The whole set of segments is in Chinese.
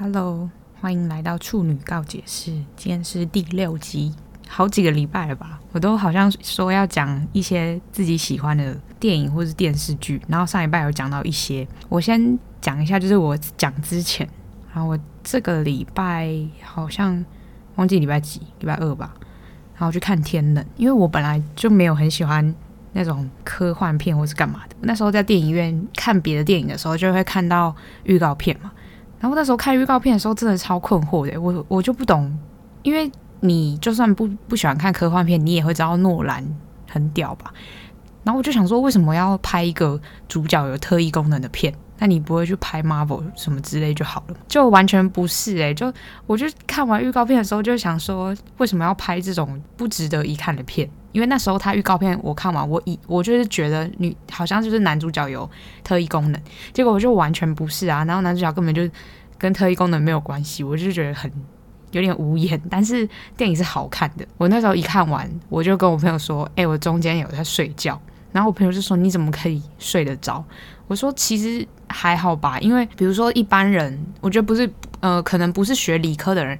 Hello，欢迎来到处女告解室。今天是第六集，好几个礼拜了吧？我都好像说要讲一些自己喜欢的电影或是电视剧，然后上礼拜有讲到一些。我先讲一下，就是我讲之前，然后我这个礼拜好像忘记礼拜几，礼拜二吧，然后去看《天冷》，因为我本来就没有很喜欢那种科幻片或是干嘛的。那时候在电影院看别的电影的时候，就会看到预告片嘛。然后那时候看预告片的时候，真的超困惑的。我我就不懂，因为你就算不不喜欢看科幻片，你也会知道诺兰很屌吧？然后我就想说，为什么要拍一个主角有特异功能的片？那你不会去拍 Marvel 什么之类就好了？就完全不是诶、欸，就我就看完预告片的时候，就想说，为什么要拍这种不值得一看的片？因为那时候他预告片我看完，我以我就是觉得女好像就是男主角有特异功能，结果我就完全不是啊。然后男主角根本就跟特异功能没有关系，我就觉得很有点无言。但是电影是好看的，我那时候一看完，我就跟我朋友说：“哎、我中间有在睡觉。”然后我朋友就说：“你怎么可以睡得着？”我说：“其实还好吧，因为比如说一般人，我觉得不是呃，可能不是学理科的人。”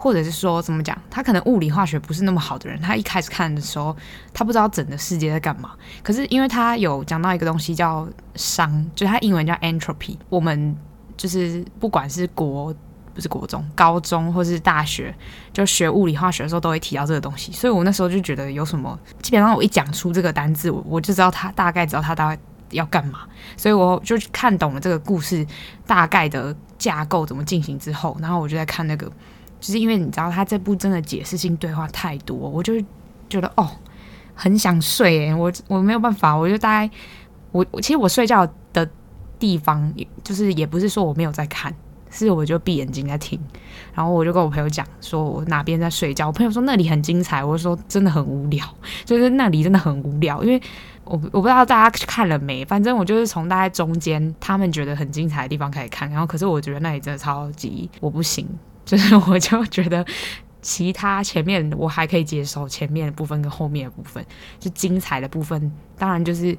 或者是说怎么讲，他可能物理化学不是那么好的人，他一开始看的时候，他不知道整个世界在干嘛。可是因为他有讲到一个东西叫熵，就是他英文叫 entropy。我们就是不管是国不是国中、高中或是大学，就学物理化学的时候都会提到这个东西。所以我那时候就觉得有什么，基本上我一讲出这个单字，我我就知道他大概知道他大概要干嘛。所以我就看懂了这个故事大概的架构怎么进行之后，然后我就在看那个。就是因为你知道他这部真的解释性对话太多，我就觉得哦，很想睡诶，我我没有办法，我就大概我我其实我睡觉的地方，就是也不是说我没有在看，是我就闭眼睛在听，然后我就跟我朋友讲说我哪边在睡觉，我朋友说那里很精彩，我说真的很无聊，就是那里真的很无聊，因为我我不知道大家看了没，反正我就是从大概中间他们觉得很精彩的地方开始看，然后可是我觉得那里真的超级我不行。就是我就觉得其他前面我还可以接受，前面的部分跟后面的部分就精彩的部分，当然就是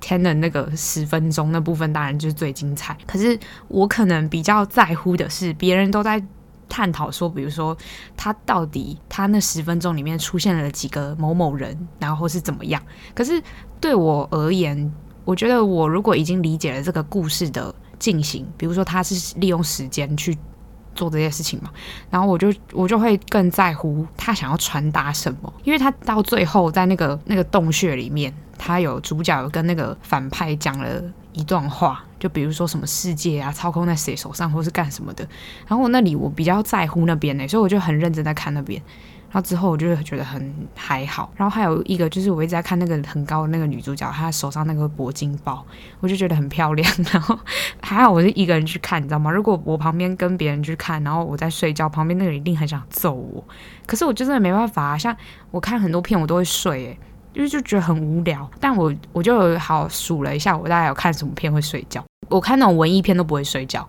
天的那个十分钟那部分，当然就是最精彩。可是我可能比较在乎的是，别人都在探讨说，比如说他到底他那十分钟里面出现了几个某某人，然后是怎么样。可是对我而言，我觉得我如果已经理解了这个故事的进行，比如说他是利用时间去。做这些事情嘛，然后我就我就会更在乎他想要传达什么，因为他到最后在那个那个洞穴里面，他有主角有跟那个反派讲了一段话，就比如说什么世界啊操控在谁手上，或是干什么的，然后我那里我比较在乎那边呢，所以我就很认真在看那边。然后之后我就会觉得很还好，然后还有一个就是我一直在看那个很高的那个女主角，她手上那个铂金包，我就觉得很漂亮。然后还好我是一个人去看，你知道吗？如果我旁边跟别人去看，然后我在睡觉，旁边那个人一定很想揍我。可是我就真的没办法啊，像我看很多片我都会睡，诶，因为就觉得很无聊。但我我就好数了一下，我大概有看什么片会睡觉。我看那种文艺片都不会睡觉，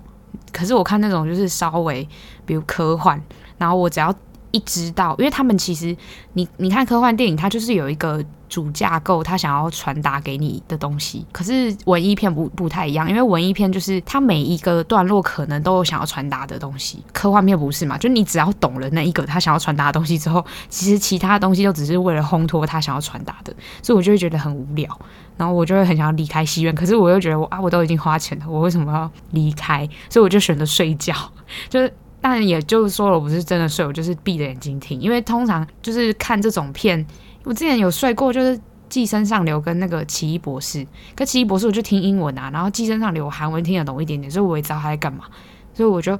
可是我看那种就是稍微比如科幻，然后我只要。一知道，因为他们其实，你你看科幻电影，它就是有一个主架构，它想要传达给你的东西。可是文艺片不不太一样，因为文艺片就是它每一个段落可能都有想要传达的东西，科幻片不是嘛？就你只要懂了那一个他想要传达的东西之后，其实其他东西都只是为了烘托他想要传达的，所以我就会觉得很无聊，然后我就会很想要离开戏院。可是我又觉得我啊，我都已经花钱了，我为什么要离开？所以我就选择睡觉，就是。但也就是说，我不是真的睡，我就是闭着眼睛听。因为通常就是看这种片，我之前有睡过，就是《寄生上流》跟那个《奇异博士》。跟《奇异博士》我就听英文啊，然后《寄生上流》韩文听得懂一点点，所以我也知道他在干嘛，所以我就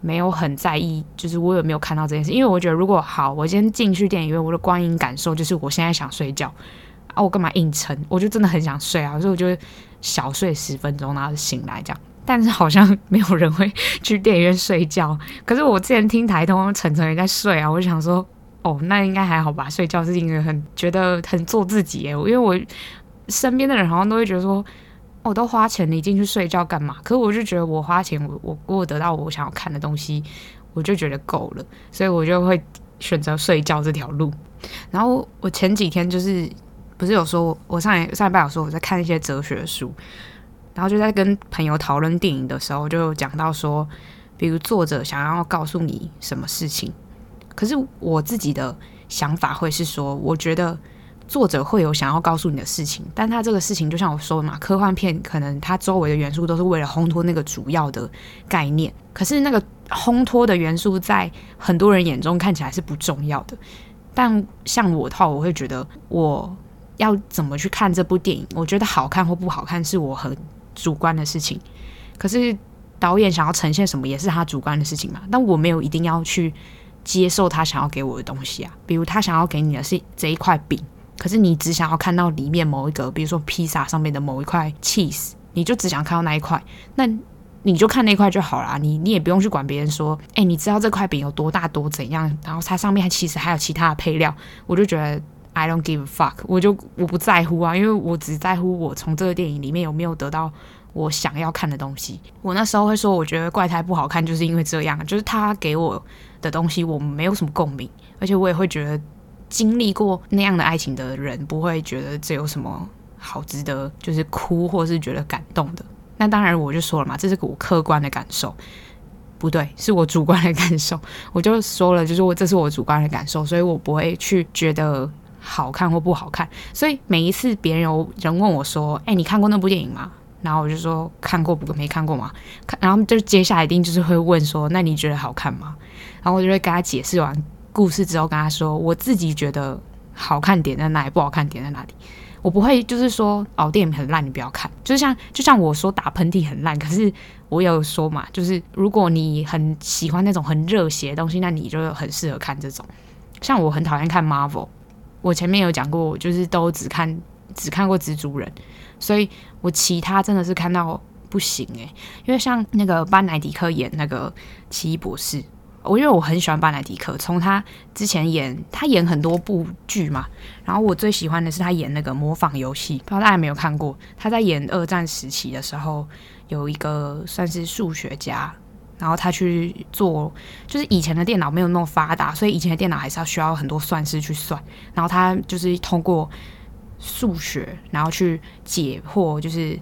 没有很在意，就是我有没有看到这件事。因为我觉得，如果好，我今天进去电影院，我的观影感受就是我现在想睡觉啊，我干嘛硬撑？我就真的很想睡啊，所以我就小睡十分钟，然后醒来这样。但是好像没有人会去电影院睡觉。可是我之前听台通晨晨也在睡啊，我就想说，哦，那应该还好吧？睡觉是一个很觉得很做自己耶。因为我身边的人好像都会觉得说，我、都花钱，你进去睡觉干嘛？可是我就觉得我花钱，我我我得到我想要看的东西，我就觉得够了，所以我就会选择睡觉这条路。然后我前几天就是不是有说，我上一上礼拜有说我在看一些哲学书。然后就在跟朋友讨论电影的时候，就讲到说，比如作者想要告诉你什么事情，可是我自己的想法会是说，我觉得作者会有想要告诉你的事情，但他这个事情就像我说的嘛，科幻片可能它周围的元素都是为了烘托那个主要的概念，可是那个烘托的元素在很多人眼中看起来是不重要的，但像我的话，我会觉得我要怎么去看这部电影，我觉得好看或不好看是我很主观的事情，可是。导演想要呈现什么也是他主观的事情嘛，但我没有一定要去接受他想要给我的东西啊。比如他想要给你的是这一块饼，可是你只想要看到里面某一个，比如说披萨上面的某一块 cheese，你就只想看到那一块，那你就看那块就好啦。你你也不用去管别人说，哎，你知道这块饼有多大多怎样，然后它上面还其实还有其他的配料，我就觉得 I don't give a fuck，我就我不在乎啊，因为我只在乎我从这个电影里面有没有得到。我想要看的东西，我那时候会说，我觉得怪胎不好看，就是因为这样，就是他给我的东西我没有什么共鸣，而且我也会觉得经历过那样的爱情的人不会觉得这有什么好值得，就是哭或是觉得感动的。那当然我就说了嘛，这是我客观的感受，不对，是我主观的感受。我就说了，就是我这是我主观的感受，所以我不会去觉得好看或不好看。所以每一次别人有人问我说：“哎，你看过那部电影吗？”然后我就说看过不？没看过吗？看，然后就接下来一定就是会问说，那你觉得好看吗？然后我就会跟他解释完故事之后，跟他说我自己觉得好看点在哪里，不好看点在哪里。我不会就是说哦，电影很烂，你不要看。就像就像我说打喷嚏很烂，可是我有说嘛，就是如果你很喜欢那种很热血的东西，那你就很适合看这种。像我很讨厌看 Marvel，我前面有讲过，就是都只看只看过蜘蛛人。所以我其他真的是看到不行诶、因为像那个班乃迪克演那个奇异博士，我因为我很喜欢班乃迪克，从他之前演他演很多部剧嘛，然后我最喜欢的是他演那个模仿游戏，不知道大家有没有看过？他在演二战时期的时候，有一个算是数学家，然后他去做，就是以前的电脑没有那么发达，所以以前的电脑还是要需要很多算式去算，然后他就是通过。数学，然后去解惑，就是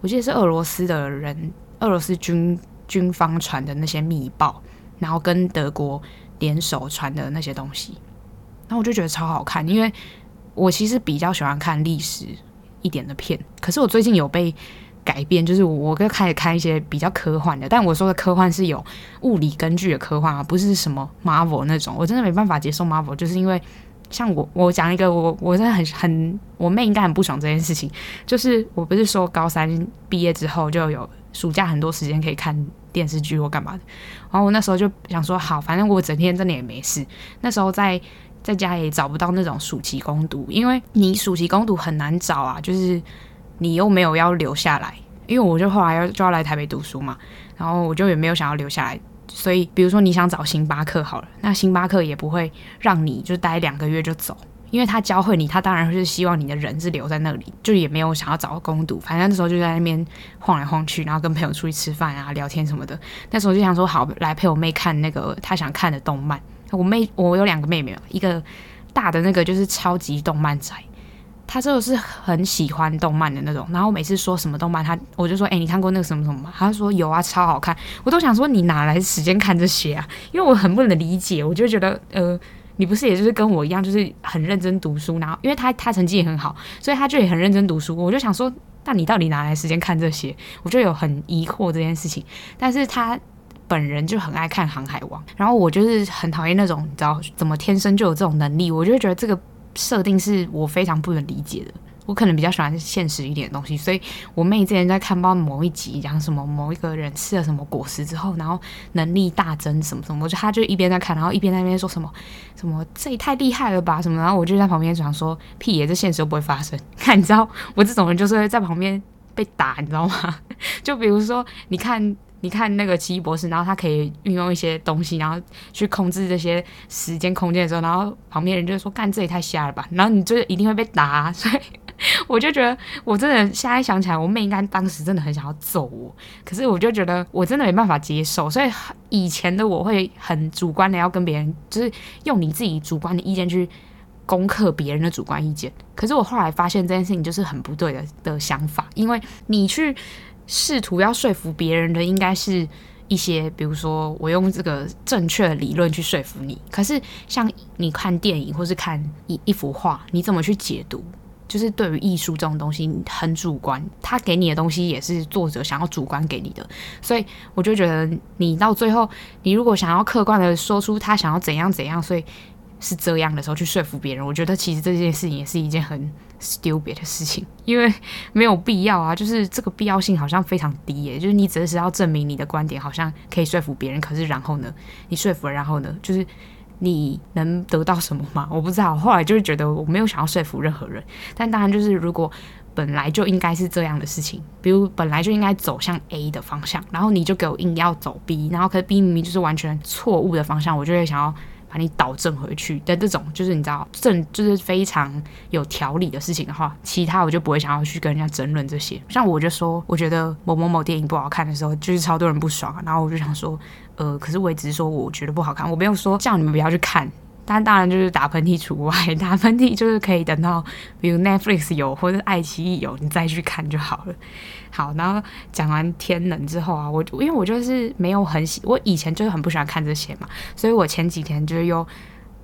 我记得是俄罗斯的人，俄罗斯军军方传的那些密报，然后跟德国联手传的那些东西，然后我就觉得超好看，因为我其实比较喜欢看历史一点的片，可是我最近有被改变，就是我我就开始看一些比较科幻的，但我说的科幻是有物理根据的科幻啊，不是什么 Marvel 那种，我真的没办法接受 Marvel，就是因为。像我，我讲一个，我我真的很很，我妹应该很不爽这件事情。就是我不是说高三毕业之后就有暑假很多时间可以看电视剧或干嘛的，然后我那时候就想说，好，反正我整天真的也没事。那时候在在家也找不到那种暑期工读，因为你暑期工读很难找啊，就是你又没有要留下来，因为我就后来要就要来台北读书嘛，然后我就也没有想要留下来。所以，比如说你想找星巴克好了，那星巴克也不会让你就待两个月就走，因为他教会你，他当然会是希望你的人是留在那里，就也没有想要找个工读，反正那时候就在那边晃来晃去，然后跟朋友出去吃饭啊、聊天什么的。那时候就想说，好，来陪我妹看那个她想看的动漫。我妹，我有两个妹妹，一个大的那个就是超级动漫宅。他真的是很喜欢动漫的那种，然后每次说什么动漫，他我就说，哎、你看过那个什么什么吗？他说有啊，超好看。我都想说，你哪来时间看这些啊？因为我很不能理解，我就觉得，呃，你不是也就是跟我一样，就是很认真读书，然后因为他他成绩也很好，所以他就也很认真读书。我就想说，那你到底哪来时间看这些？我就有很疑惑这件事情。但是他本人就很爱看《航海王》，然后我就是很讨厌那种，你知道怎么天生就有这种能力？我就觉得这个。设定是我非常不能理解的，我可能比较喜欢现实一点的东西，所以我妹之前在看到某一集讲什么某一个人吃了什么果实之后，然后能力大增什么什么，我就她就一边在看，然后一边在那边说什么什么这也太厉害了吧什么，然后我就在旁边想说屁耶，这现实都不会发生。看 你知道我这种人就是在旁边被打，你知道吗？就比如说你看。你看那个奇异博士，然后他可以运用一些东西，然后去控制这些时间空间的时候，然后旁边人就说：“干，这也太瞎了吧！”然后你就一定会被打。所以我就觉得，我真的现在想起来，我妹应该当时真的很想要揍我。可是我就觉得我真的没办法接受，所以以前的我会很主观的要跟别人，就是用你自己主观的意见去攻克别人的主观意见。可是我后来发现这件事情就是很不对的的想法，因为你去。试图要说服别人的应该是一些，比如说我用这个正确的理论去说服你。可是像你看电影或是看一一幅画，你怎么去解读？就是对于艺术这种东西很主观，他给你的东西也是作者想要主观给你的。所以我就觉得，你到最后，你如果想要客观的说出他想要怎样怎样，所以是这样的时候去说服别人，我觉得其实这件事情也是一件很 stupid 的事情，因为没有必要啊，就是这个必要性好像非常低耶，就是你只是要证明你的观点好像可以说服别人，可是然后呢，你说服了，然后呢，就是你能得到什么吗？我不知道。后来就是觉得我没有想要说服任何人，但当然就是如果本来就应该是这样的事情，比如本来就应该走向 A 的方向，然后你就给我硬要走 B，然后可是 B 明明就是完全错误的方向，我就会想要。你导正回去的这种，就是你知道正就是非常有条理的事情的话，其他我就不会想要去跟人家争论这些。像我就说，我觉得某某某电影不好看的时候，就是超多人不爽，然后我就想说，呃，可是我也只是说我觉得不好看，我没有说叫你们不要去看。但当然就是打喷嚏除外，打喷嚏就是可以等到比如 Netflix 有或者爱奇艺有，你再去看就好了。好，然后讲完天能之后啊，我因为我就是没有很喜，我以前就是很不喜欢看这些嘛，所以我前几天就是又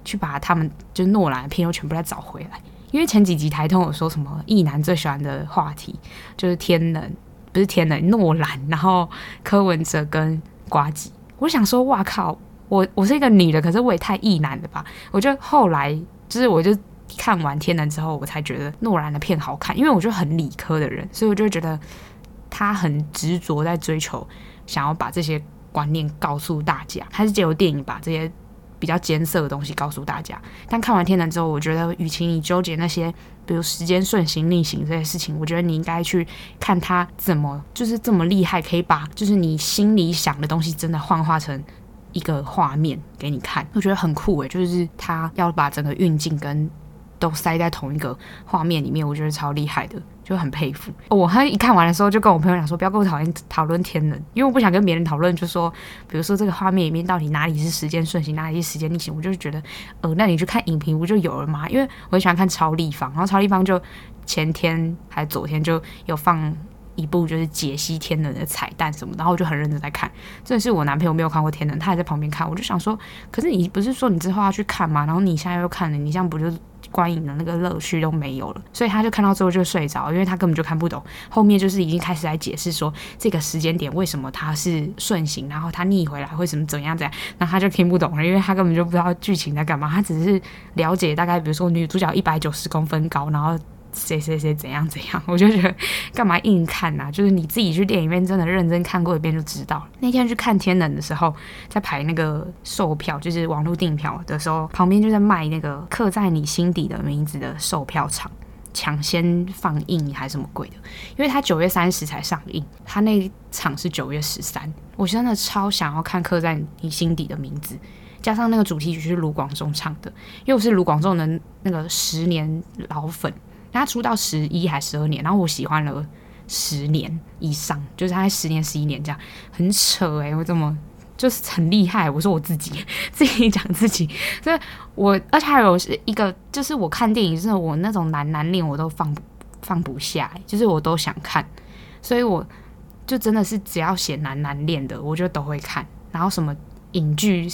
去把他们就诺兰的片又全部再找回来。因为前几集台通有说什么异男最喜欢的话题就是天能，不是天能，诺兰，然后柯文哲跟瓜吉，我想说，哇靠！我我是一个女的，可是我也太异男了吧？我就后来就是，我就看完《天能》之后，我才觉得诺兰的片好看，因为我就很理科的人，所以我就觉得他很执着在追求，想要把这些观念告诉大家。他是借由电影把这些比较艰涩的东西告诉大家。但看完《天能》之后，我觉得与其你纠结那些，比如时间顺行逆行这些事情，我觉得你应该去看他怎么就是这么厉害，可以把就是你心里想的东西真的幻化成。一个画面给你看，我觉得很酷诶，就是他要把整个运镜跟都塞在同一个画面里面，我觉得超厉害的，就很佩服。我他一看完的时候，就跟我朋友讲说，不要跟我讨论讨论天能，因为我不想跟别人讨论，就说，比如说这个画面里面到底哪里是时间顺行，哪里是时间逆行，我就觉得，呃，那你去看影评不就有了吗？因为我很喜欢看超立方，然后超立方就前天还昨天就有放。一部就是解析天能的彩蛋什么，然后我就很认真在看。这是我男朋友没有看过天能，他还在旁边看。我就想说，可是你不是说你之后要去看吗？然后你现在又看了，你这样不就观影的那个乐趣都没有了？所以他就看到最后就睡着，因为他根本就看不懂。后面就是已经开始来解释说这个时间点为什么他是顺行，然后他逆回来会什么怎样怎样，然后他就听不懂了，因为他根本就不知道剧情在干嘛，他只是了解大概，比如说女主角一百九十公分高，然后。谁谁谁怎样怎样，我就觉得干嘛硬看呐、啊？就是你自己去电影院真的认真看过一遍就知道了。那天去看《天能》的时候，在排那个售票，就是网络订票的时候，旁边就在卖那个刻在你心底的名字的售票场，抢先放映还是什么鬼的？因为他九月三十才上映，他那场是九月十三。我真的超想要看刻在你心底的名字，加上那个主题曲是卢广仲唱的，因为我是卢广仲的那个十年老粉。他出道十一还十二年，然后我喜欢了十年以上，就是他在十年、十一年这样，很扯诶、我怎么就是很厉害？我说我自己 自己讲自己，所以我而且还有是一个，就是我看电影，就是我那种男男恋我都放放不下，就是我都想看，所以我就真的是只要写男男恋的，我就都会看，然后什么影剧。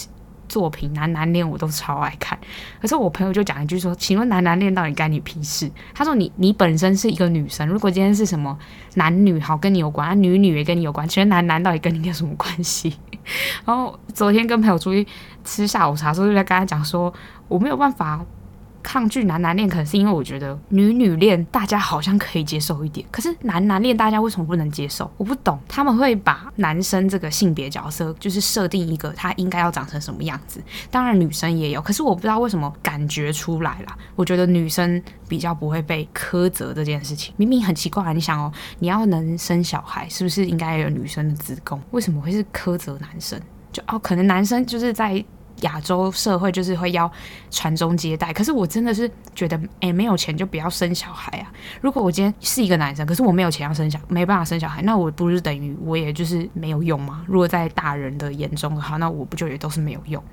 作品男男恋我都超爱看，可是我朋友就讲一句说：“请问男男恋到底干你屁事？”他说你：“你本身是一个女生，如果今天是什么男女好跟你有关，啊、女女也跟你有关，其实男男到底跟你有什么关系？” 然后昨天跟朋友出去吃下午茶的时候，就在跟他讲说：“我没有办法。”抗拒男男恋，可能是因为我觉得女女恋大家好像可以接受一点，可是男男恋大家为什么不能接受？我不懂，他们会把男生这个性别角色就是设定一个他应该要长成什么样子，当然女生也有，可是我不知道为什么感觉出来啦。我觉得女生比较不会被苛责这件事情，明明很奇怪，你想哦，你要能生小孩，是不是应该有女生的子宫？为什么会是苛责男生？就哦，可能男生就是在。亚洲社会就是会要传宗接代，可是我真的是觉得，哎、没有钱就不要生小孩啊！如果我今天是一个男生，可是我没有钱要生小，没办法生小孩，那我不是等于我也就是没有用吗？如果在大人的眼中的话，那我不就也都是没有用？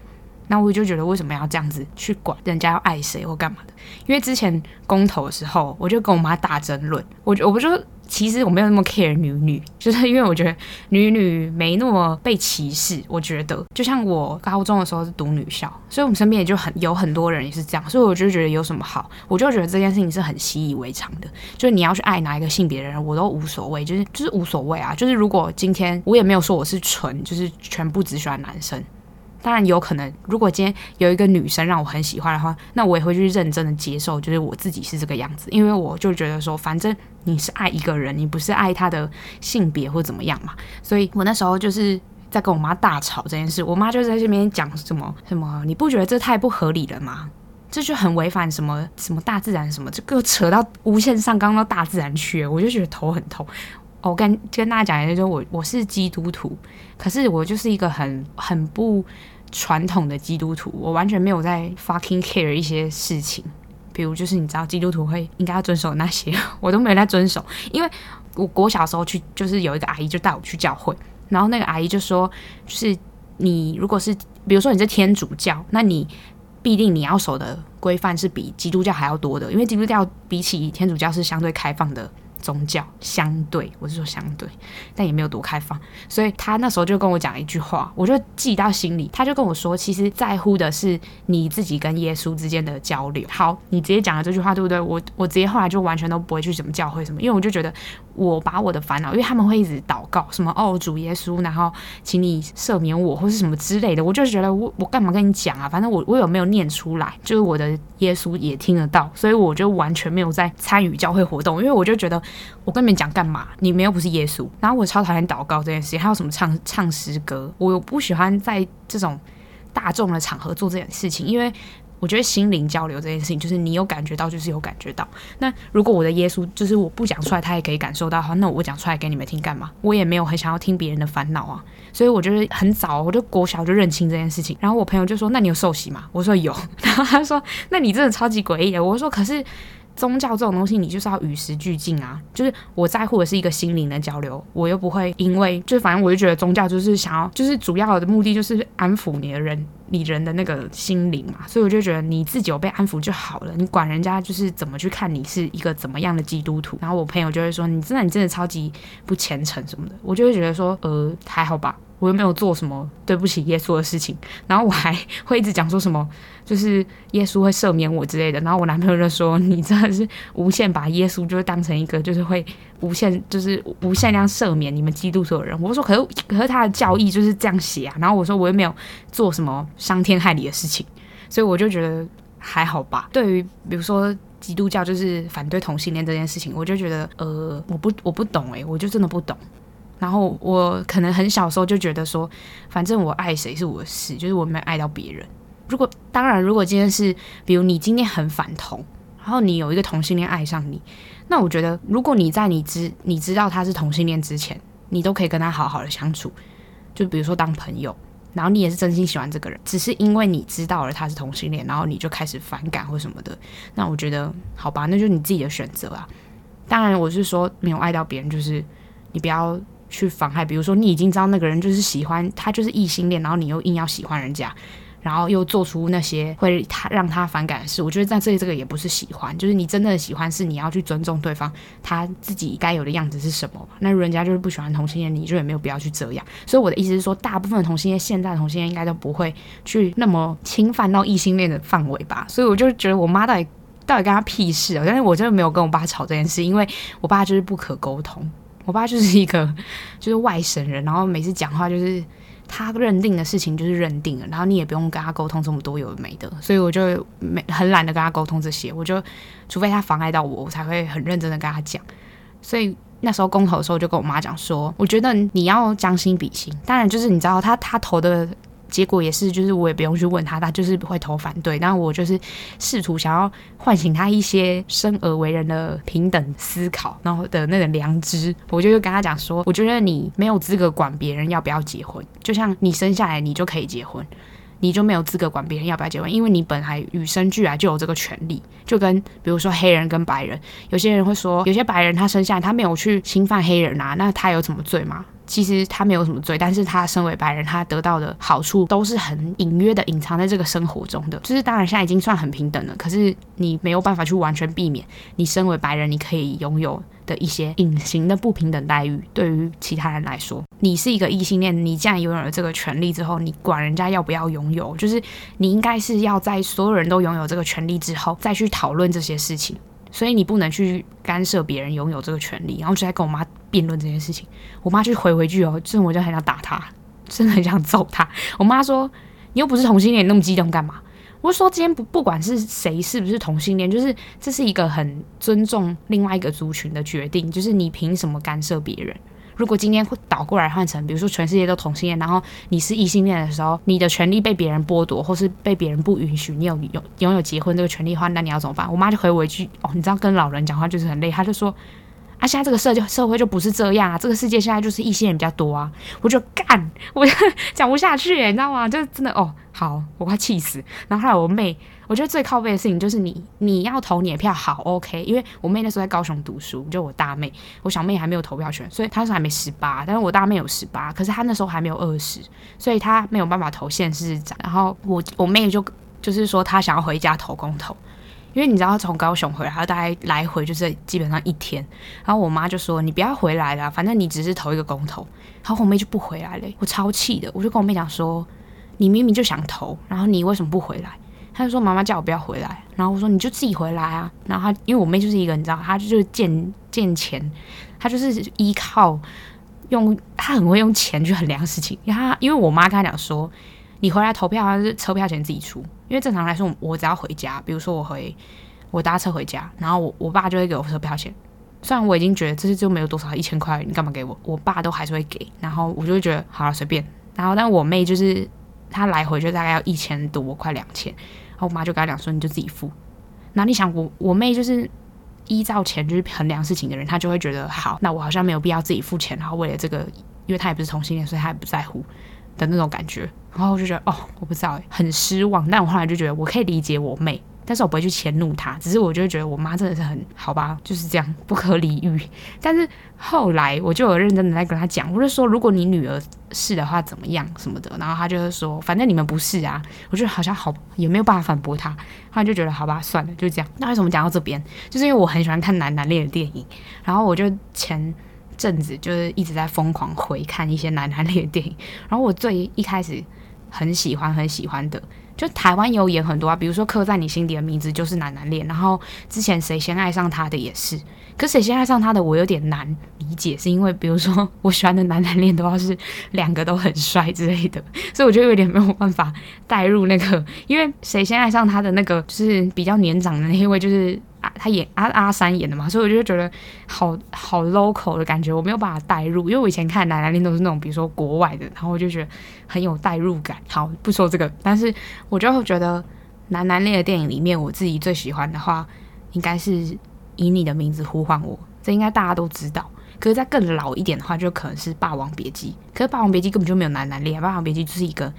那我就觉得为什么要这样子去管人家要爱谁或干嘛的？因为之前公投的时候，我就跟我妈大争论，我我不就其实我没有那么 care 女女，就是因为我觉得女女没那么被歧视。我觉得，就像我高中的时候是读女校，所以我们身边也就很有很多人也是这样，所以我就觉得有什么好，我就觉得这件事情是很习以为常的。就是你要去爱哪一个性别的人，我都无所谓，就是就是无所谓啊。就是如果今天我也没有说我是纯，就是全部只喜欢男生。当然有可能，如果今天有一个女生让我很喜欢的话，那我也会去认真的接受，就是我自己是这个样子，因为我就觉得说，反正你是爱一个人，你不是爱他的性别或怎么样嘛。所以我那时候就是在跟我妈大吵这件事，我妈就在这边讲什么什么，你不觉得这太不合理了吗？这就很违反什么什么大自然什么，这个扯到无限上纲到大自然去，我就觉得头很痛。我跟跟大家讲一下，就我我是基督徒，可是我就是一个很很不。传统的基督徒，我完全没有在 fucking care 一些事情，比如就是你知道基督徒会应该要遵守那些，我都没有在遵守。因为我国小时候去，就是有一个阿姨就带我去教会，然后那个阿姨就说，就是你如果是比如说你是天主教，那你必定你要守的规范是比基督教还要多的，因为基督教比起天主教是相对开放的。宗教相对，我是说相对，但也没有多开放，所以他那时候就跟我讲一句话，我就记到心里。他就跟我说，其实在乎的是你自己跟耶稣之间的交流。好，你直接讲了这句话，对不对？我我直接后来就完全都不会去什么教会什么，因为我就觉得我把我的烦恼，因为他们会一直祷告什么哦主耶稣，然后请你赦免我或是什么之类的，我就觉得我我干嘛跟你讲啊？反正我我有没有念出来，就是我的耶稣也听得到，所以我就完全没有在参与教会活动，因为我就觉得。我跟你们讲干嘛？你们又不是耶稣。然后我超讨厌祷告这件事情，还有什么唱唱诗歌，我不喜欢在这种大众的场合做这件事情，因为我觉得心灵交流这件事情，就是你有感觉到，就是有感觉到。那如果我的耶稣就是我不讲出来，他也可以感受到的话，那我讲出来给你们听干嘛？我也没有很想要听别人的烦恼啊。所以我觉得很早，我就国小就认清这件事情。然后我朋友就说：“那你有受洗吗？”我说有。然后他说：“那你真的超级诡异的。”我说：“可是。”宗教这种东西，你就是要与时俱进啊！就是我在乎的是一个心灵的交流，我又不会因为，就反正我就觉得宗教就是想要，就是主要的目的就是安抚你的人，你人的那个心灵嘛。所以我就觉得你自己有被安抚就好了，你管人家就是怎么去看你是一个怎么样的基督徒。然后我朋友就会说，你真的你真的超级不虔诚什么的，我就会觉得说，呃，还好吧。我又没有做什么对不起耶稣的事情，然后我还会一直讲说什么，就是耶稣会赦免我之类的。然后我男朋友就说：“你真的是无限把耶稣就是当成一个就是会无限就是无限量赦免你们基督徒的人。”我说：“可是可是他的教义就是这样写啊。”然后我说：“我又没有做什么伤天害理的事情。”所以我就觉得还好吧。对于比如说基督教就是反对同性恋这件事情，我就觉得呃，我不我不懂诶，我就真的不懂。然后我可能很小时候就觉得说，反正我爱谁是我的事，就是我没有爱到别人。如果当然，如果今天是比如你今天很反同，然后你有一个同性恋爱上你，那我觉得如果你在你知你知道他是同性恋之前，你都可以跟他好好的相处，就比如说当朋友，然后你也是真心喜欢这个人，只是因为你知道了他是同性恋，然后你就开始反感或什么的，那我觉得好吧，那就是你自己的选择啊。当然，我是说没有爱到别人，就是你不要。去妨害，比如说你已经知道那个人就是喜欢他，就是异性恋，然后你又硬要喜欢人家，然后又做出那些会他让他反感的事，我觉得在这里这个也不是喜欢，就是你真的喜欢是你要去尊重对方他自己该有的样子是什么。那人家就是不喜欢同性恋，你就也没有必要去这样。所以我的意思是说，大部分的同性恋，现在的同性恋应该都不会去那么侵犯到异性恋的范围吧。所以我就觉得我妈到底到底跟他屁事啊？但是我真的没有跟我爸吵这件事，因为我爸就是不可沟通。我爸就是一个就是外省人，然后每次讲话就是他认定的事情就是认定了，然后你也不用跟他沟通这么多有的没的，所以我就没很懒得跟他沟通这些，我就除非他妨碍到我，我才会很认真的跟他讲。所以那时候公投的时候，就跟我妈讲说，我觉得你要将心比心，当然就是你知道他他投的。结果也是，就是我也不用去问他，他就是会投反对。然后我就是试图想要唤醒他一些生而为人的平等思考，然后的那个良知。我就跟他讲说，我觉得你没有资格管别人要不要结婚，就像你生下来你就可以结婚，你就没有资格管别人要不要结婚，因为你本来与生俱来就有这个权利。就跟比如说黑人跟白人，有些人会说，有些白人他生下来他没有去侵犯黑人啊，那他有什么罪吗？其实他没有什么罪，但是他身为白人，他得到的好处都是很隐约的隐藏在这个生活中的。就是当然现在已经算很平等了，可是你没有办法去完全避免你身为白人你可以拥有的一些隐形的不平等待遇。对于其他人来说，你是一个异性恋，你既然拥有了这个权利之后，你管人家要不要拥有？就是你应该是要在所有人都拥有这个权利之后再去讨论这些事情。所以你不能去干涉别人拥有这个权利，然后就在跟我妈辩论这件事情。我妈就回回去哦，真的我就很想打她，真的很想揍她。我妈说：“你又不是同性恋，你那么激动干嘛？”我说：“今天不不管是谁是不是同性恋，就是这是一个很尊重另外一个族群的决定，就是你凭什么干涉别人？”如果今天会倒过来换成，比如说全世界都同性恋，然后你是异性恋的时候，你的权利被别人剥夺，或是被别人不允许，你有有拥有结婚这个权利的话，那你要怎么办？我妈就回我一句：“哦，你知道跟老人讲话就是很累。”她就说：“啊，现在这个社就社会就不是这样啊，这个世界现在就是异性人比较多啊。”我就干，我就讲不下去，你知道吗？就真的哦，好，我快气死。然后后来我妹。我觉得最靠背的事情就是你，你要投你的票好 OK，因为我妹那时候在高雄读书，就我大妹，我小妹还没有投票权，所以她是还没十八，但是我大妹有十八，可是她那时候还没有二十，所以她没有办法投县市长。然后我我妹就就是说她想要回家投公投，因为你知道从高雄回来，她大概来回就是基本上一天。然后我妈就说你不要回来了，反正你只是投一个公投。然后我妹就不回来了，我超气的，我就跟我妹讲说，你明明就想投，然后你为什么不回来？他就说：“妈妈叫我不要回来。”然后我说：“你就自己回来啊。”然后他因为我妹就是一个你知道，她就是见见钱，她就是依靠用，她很会用钱去衡量事情。因为她因为我妈跟她讲说：“你回来投票，还是车票钱自己出。”因为正常来说，我只要回家，比如说我回我搭车回家，然后我我爸就会给我车票钱。虽然我已经觉得这次就没有多少一千块，你干嘛给我？我爸都还是会给。然后我就会觉得好了，随便。然后但我妹就是她来回就大概要一千多，快两千。然后我妈就跟他讲说：“你就自己付。”那你想我我妹就是依照钱就是衡量事情的人，她就会觉得好，那我好像没有必要自己付钱。然后为了这个，因为她也不是同性恋，所以她也不在乎的那种感觉。然后我就觉得哦，我不知道，很失望。但我后来就觉得我可以理解我妹。但是我不会去迁怒他，只是我就会觉得我妈真的是很好吧，就是这样不可理喻。但是后来我就有认真的在跟他讲，我就说如果你女儿是的话怎么样什么的，然后他就是说反正你们不是啊，我觉得好像好也没有办法反驳他，后来就觉得好吧算了就这样。那为什么讲到这边？就是因为我很喜欢看男男恋的电影，然后我就前阵子就是一直在疯狂回看一些男男恋的电影，然后我最一开始很喜欢很喜欢的。就台湾有演很多啊，比如说刻在你心底的名字就是男男恋，然后之前谁先爱上他的也是，可谁先爱上他的我有点难理解，是因为比如说我喜欢的男男恋的话是两个都很帅之类的，所以我就有点没有办法带入那个，因为谁先爱上他的那个就是比较年长的那一位就是。他演阿阿三演的嘛，所以我就觉得好好 local 的感觉，我没有办法带入，因为我以前看男男恋都是那种比如说国外的，然后我就觉得很有代入感。好，不说这个，但是我就觉得男男恋的电影里面，我自己最喜欢的话，应该是以你的名字呼唤我，这应该大家都知道。可是再更老一点的话，就可能是霸王别姬。可是霸王别姬根本就没有男男恋，霸王别姬就是一个。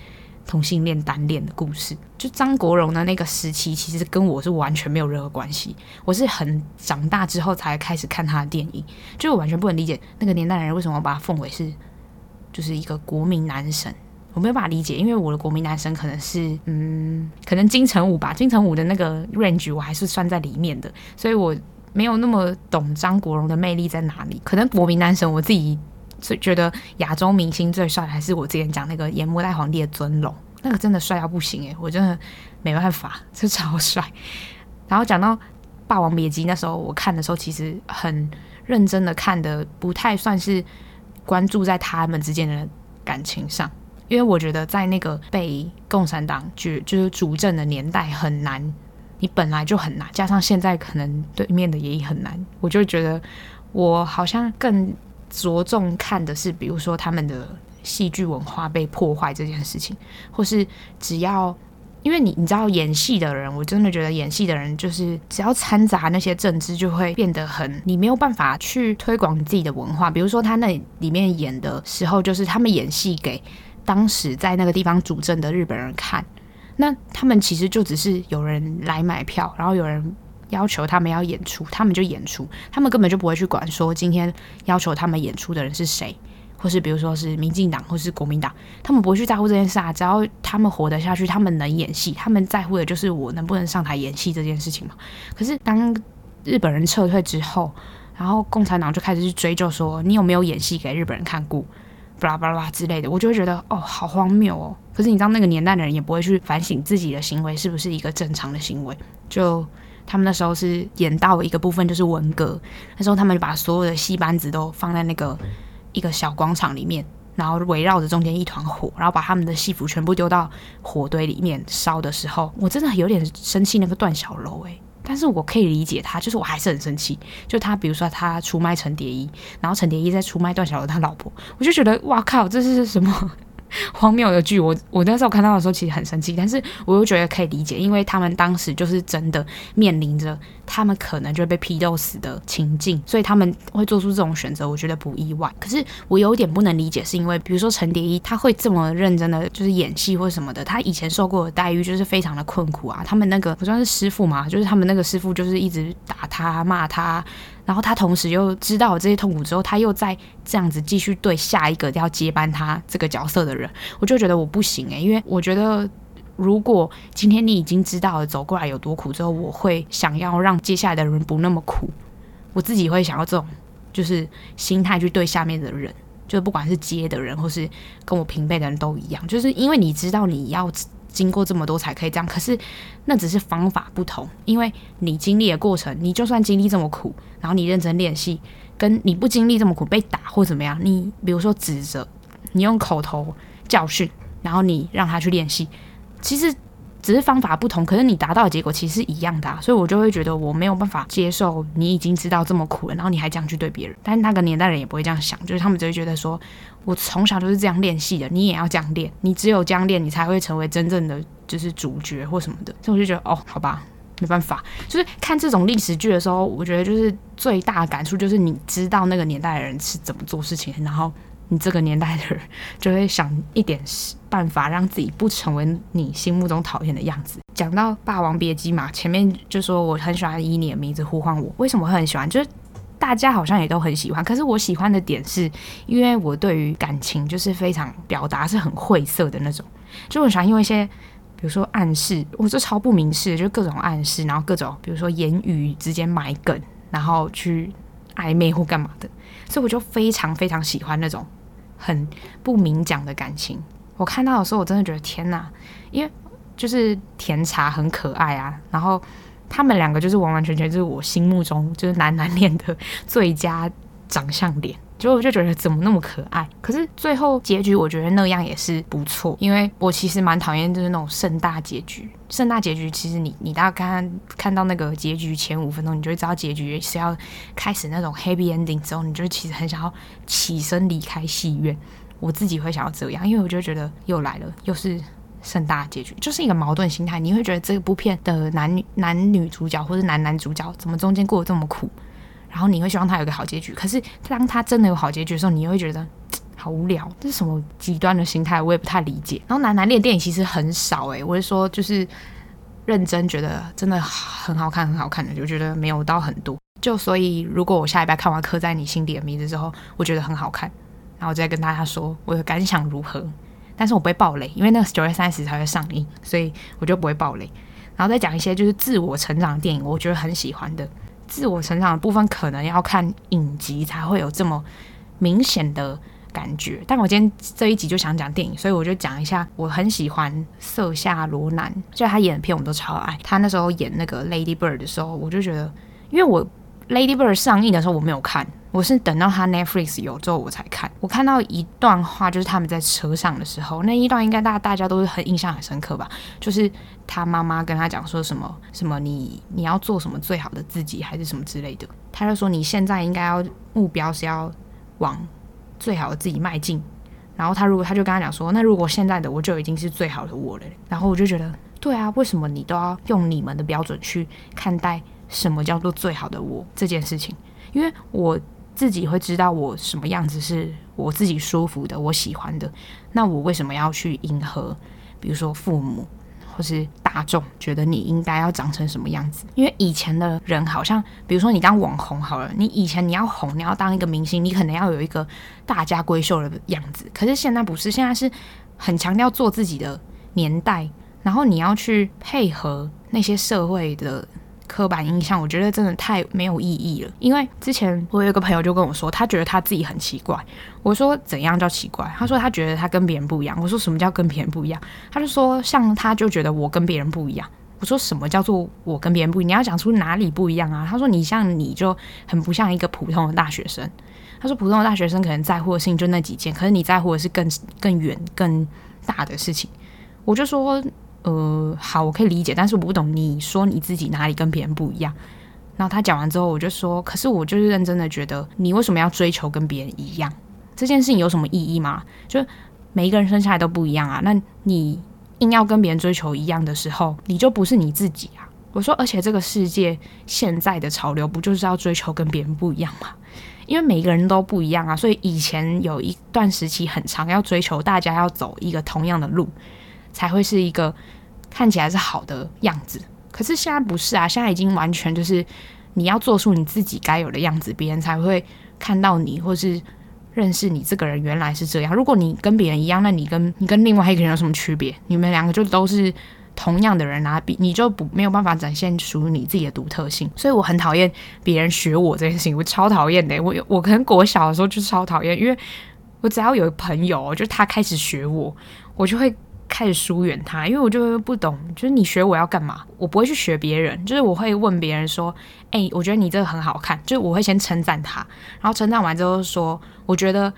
同性恋单恋的故事，就张国荣的那个时期，其实跟我是完全没有任何关系。我是很长大之后才开始看他的电影，就我完全不能理解那个年代的人为什么把他奉为是就是一个国民男神。我没有办法理解，因为我的国民男神可能是嗯，可能金城武吧，金城武的那个 range 我还是算在里面的，所以我没有那么懂张国荣的魅力在哪里。可能国民男神我自己。最觉得亚洲明星最帅还是我之前讲那个演末代皇帝的尊龙，那个真的帅到不行诶、我真的没办法，这超帅。然后讲到《霸王别姬》，那时候我看的时候，其实很认真的看的，不太算是关注在他们之间的感情上，因为我觉得在那个被共产党就就是主政的年代很难，你本来就很难，加上现在可能对面的也很难，我就觉得我好像更。着重看的是，比如说他们的戏剧文化被破坏这件事情，或是只要因为你你知道演戏的人，我真的觉得演戏的人就是只要掺杂那些政治，就会变得很你没有办法去推广你自己的文化。比如说他那里面演的时候，就是他们演戏给当时在那个地方主政的日本人看，那他们其实就只是有人来买票，然后有人。要求他们要演出，他们就演出，他们根本就不会去管说今天要求他们演出的人是谁，或是比如说是民进党或是国民党，他们不会去在乎这件事啊。只要他们活得下去，他们能演戏，他们在乎的就是我能不能上台演戏这件事情嘛。可是当日本人撤退之后，然后共产党就开始去追究说你有没有演戏给日本人看过，巴拉巴拉之类的，我就会觉得哦，好荒谬哦。可是你知道那个年代的人也不会去反省自己的行为是不是一个正常的行为，就他们那时候是演到一个部分就是文革，那时候他们就把所有的戏班子都放在那个。一个小广场里面，然后围绕着中间一团火，然后把他们的戏服全部丢到火堆里面烧的时候，我真的有点生气。那个段小楼，诶，但是我可以理解他，就是我还是很生气。就他，比如说他出卖陈蝶衣，然后陈蝶衣再出卖段小楼他老婆，我就觉得哇靠，这是什么？荒谬的剧，我我那时候看到的时候其实很生气，但是我又觉得可以理解，因为他们当时就是真的面临着他们可能就会被批斗死的情境，所以他们会做出这种选择，我觉得不意外。可是我有点不能理解，是因为比如说陈蝶衣他会这么认真的就是演戏或什么的，他以前受过的待遇就是非常的困苦啊。他们那个不算是师傅嘛，就是他们那个师傅就是一直打他骂他。然后他同时又知道这些痛苦之后，他又在这样子继续对下一个要接班他这个角色的人，我就觉得我不行诶、因为我觉得如果今天你已经知道了走过来有多苦之后，我会想要让接下来的人不那么苦，我自己会想要这种就是心态去对下面的人，就不管是接的人或是跟我平辈的人都一样，就是因为你知道你要。经过这么多才可以这样，可是那只是方法不同，因为你经历的过程，你就算经历这么苦，然后你认真练习，跟你不经历这么苦被打或怎么样，你比如说指责，你用口头教训，然后你让他去练习，其实。只是方法不同，可是你达到的结果其实是一样的啊，所以我就会觉得我没有办法接受你已经知道这么苦了，然后你还这样去对别人。但是那个年代人也不会这样想，就是他们只会觉得说，我从小就是这样练戏的，你也要这样练，你只有这样练，你才会成为真正的就是主角或什么的。所以我就觉得，哦，好吧，没办法。就是看这种历史剧的时候，我觉得就是最大的感触就是你知道那个年代的人是怎么做事情，然后。你这个年代的人就会想一点办法，让自己不成为你心目中讨厌的样子。讲到《霸王别姬》嘛，前面就说我很喜欢以你的名字呼唤我，为什么会很喜欢？就是大家好像也都很喜欢，可是我喜欢的点是因为我对于感情就是非常表达是很晦涩的那种，就我喜欢用一些比如说暗示，我这超不明示，就各种暗示，然后各种比如说言语之间埋梗，然后去暧昧或干嘛的，所以我就非常非常喜欢那种。很不明讲的感情，我看到的时候，我真的觉得天哪！因为就是甜茶很可爱啊，然后他们两个就是完完全全就是我心目中就是男男恋的最佳长相脸。结果我就觉得怎么那么可爱？可是最后结局我觉得那样也是不错，因为我其实蛮讨厌就是那种盛大结局。盛大结局其实你你大概看看到那个结局前五分钟，你就会知道结局是要开始那种 happy ending 之后，你就其实很想要起身离开戏院。我自己会想要这样，因为我就觉得又来了，又是盛大结局，就是一个矛盾心态。你会觉得这部片的男女男女主角或者男男主角怎么中间过得这么苦？然后你会希望他有个好结局，可是当他真的有好结局的时候，你又会觉得好无聊，这是什么极端的心态？我也不太理解。然后男男恋电影其实很少诶，我是说就是认真觉得真的很好看、很好看的，就觉得没有到很多。就所以如果我下礼拜看完《刻在你心底的名字》之后，我觉得很好看，然后我再跟大家说我的感想如何。但是我不会爆雷，因为那个九月三十才会上映，所以我就不会爆雷。然后再讲一些就是自我成长电影，我觉得很喜欢的。自我成长的部分可能要看影集才会有这么明显的感觉，但我今天这一集就想讲电影，所以我就讲一下我很喜欢瑟夏罗南，就他演的片我们都超爱。他那时候演那个 Lady Bird 的时候，我就觉得，因为我 Lady Bird 上映的时候我没有看。我是等到他 Netflix 有之后我才看。我看到一段话，就是他们在车上的时候，那一段应该大大家都是很印象很深刻吧？就是他妈妈跟他讲说什么什么你你要做什么最好的自己，还是什么之类的。他就说你现在应该要目标是要往最好的自己迈进。然后他如果他就跟他讲说，那如果现在的我就已经是最好的我了。然后我就觉得，对啊，为什么你都要用你们的标准去看待什么叫做最好的我这件事情？因为我。自己会知道我什么样子是我自己舒服的，我喜欢的。那我为什么要去迎合，比如说父母，或是大众觉得你应该要长成什么样子。因为以前的人好像，比如说你当网红好了，你以前你要红，你要当一个明星，你可能要有一个大家闺秀的样子。可是现在不是，现在是很强调做自己的年代，然后你要去配合那些社会的。刻板印象，我觉得真的太没有意义了。因为之前我有一个朋友就跟我说，他觉得他自己很奇怪。我说怎样叫奇怪？他说他觉得他跟别人不一样。我说什么叫跟别人不一样？他就说像他就觉得我跟别人不一样。我说什么叫做我跟别人不一样？你要讲出哪里不一样啊？他说你像你就很不像一个普通的大学生。他说普通的大学生可能在乎的事情就那几件，可是你在乎的是更更远更大的事情。我就说。呃，好，我可以理解，但是我不懂你说你自己哪里跟别人不一样。然后他讲完之后，我就说，可是我就是认真的觉得，你为什么要追求跟别人一样？这件事情有什么意义吗？就每一个人生下来都不一样啊，那你硬要跟别人追求一样的时候，你就不是你自己啊。我说，而且这个世界现在的潮流不就是要追求跟别人不一样吗？因为每个人都不一样啊，所以以前有一段时期很长，要追求大家要走一个同样的路，才会是一个。看起来是好的样子，可是现在不是啊！现在已经完全就是你要做出你自己该有的样子，别人才会看到你，或是认识你这个人原来是这样。如果你跟别人一样，那你跟你跟另外一个人有什么区别？你们两个就都是同样的人啊，比你就不没有办法展现属于你自己的独特性。所以我很讨厌别人学我这件事情，我超讨厌的。我我可能国小的时候就超讨厌，因为我只要有朋友，就他开始学我，我就会。开始疏远他，因为我就不懂，就是你学我要干嘛？我不会去学别人，就是我会问别人说：“哎、我觉得你这个很好看。”就是我会先称赞他，然后称赞完之后说：“我觉得，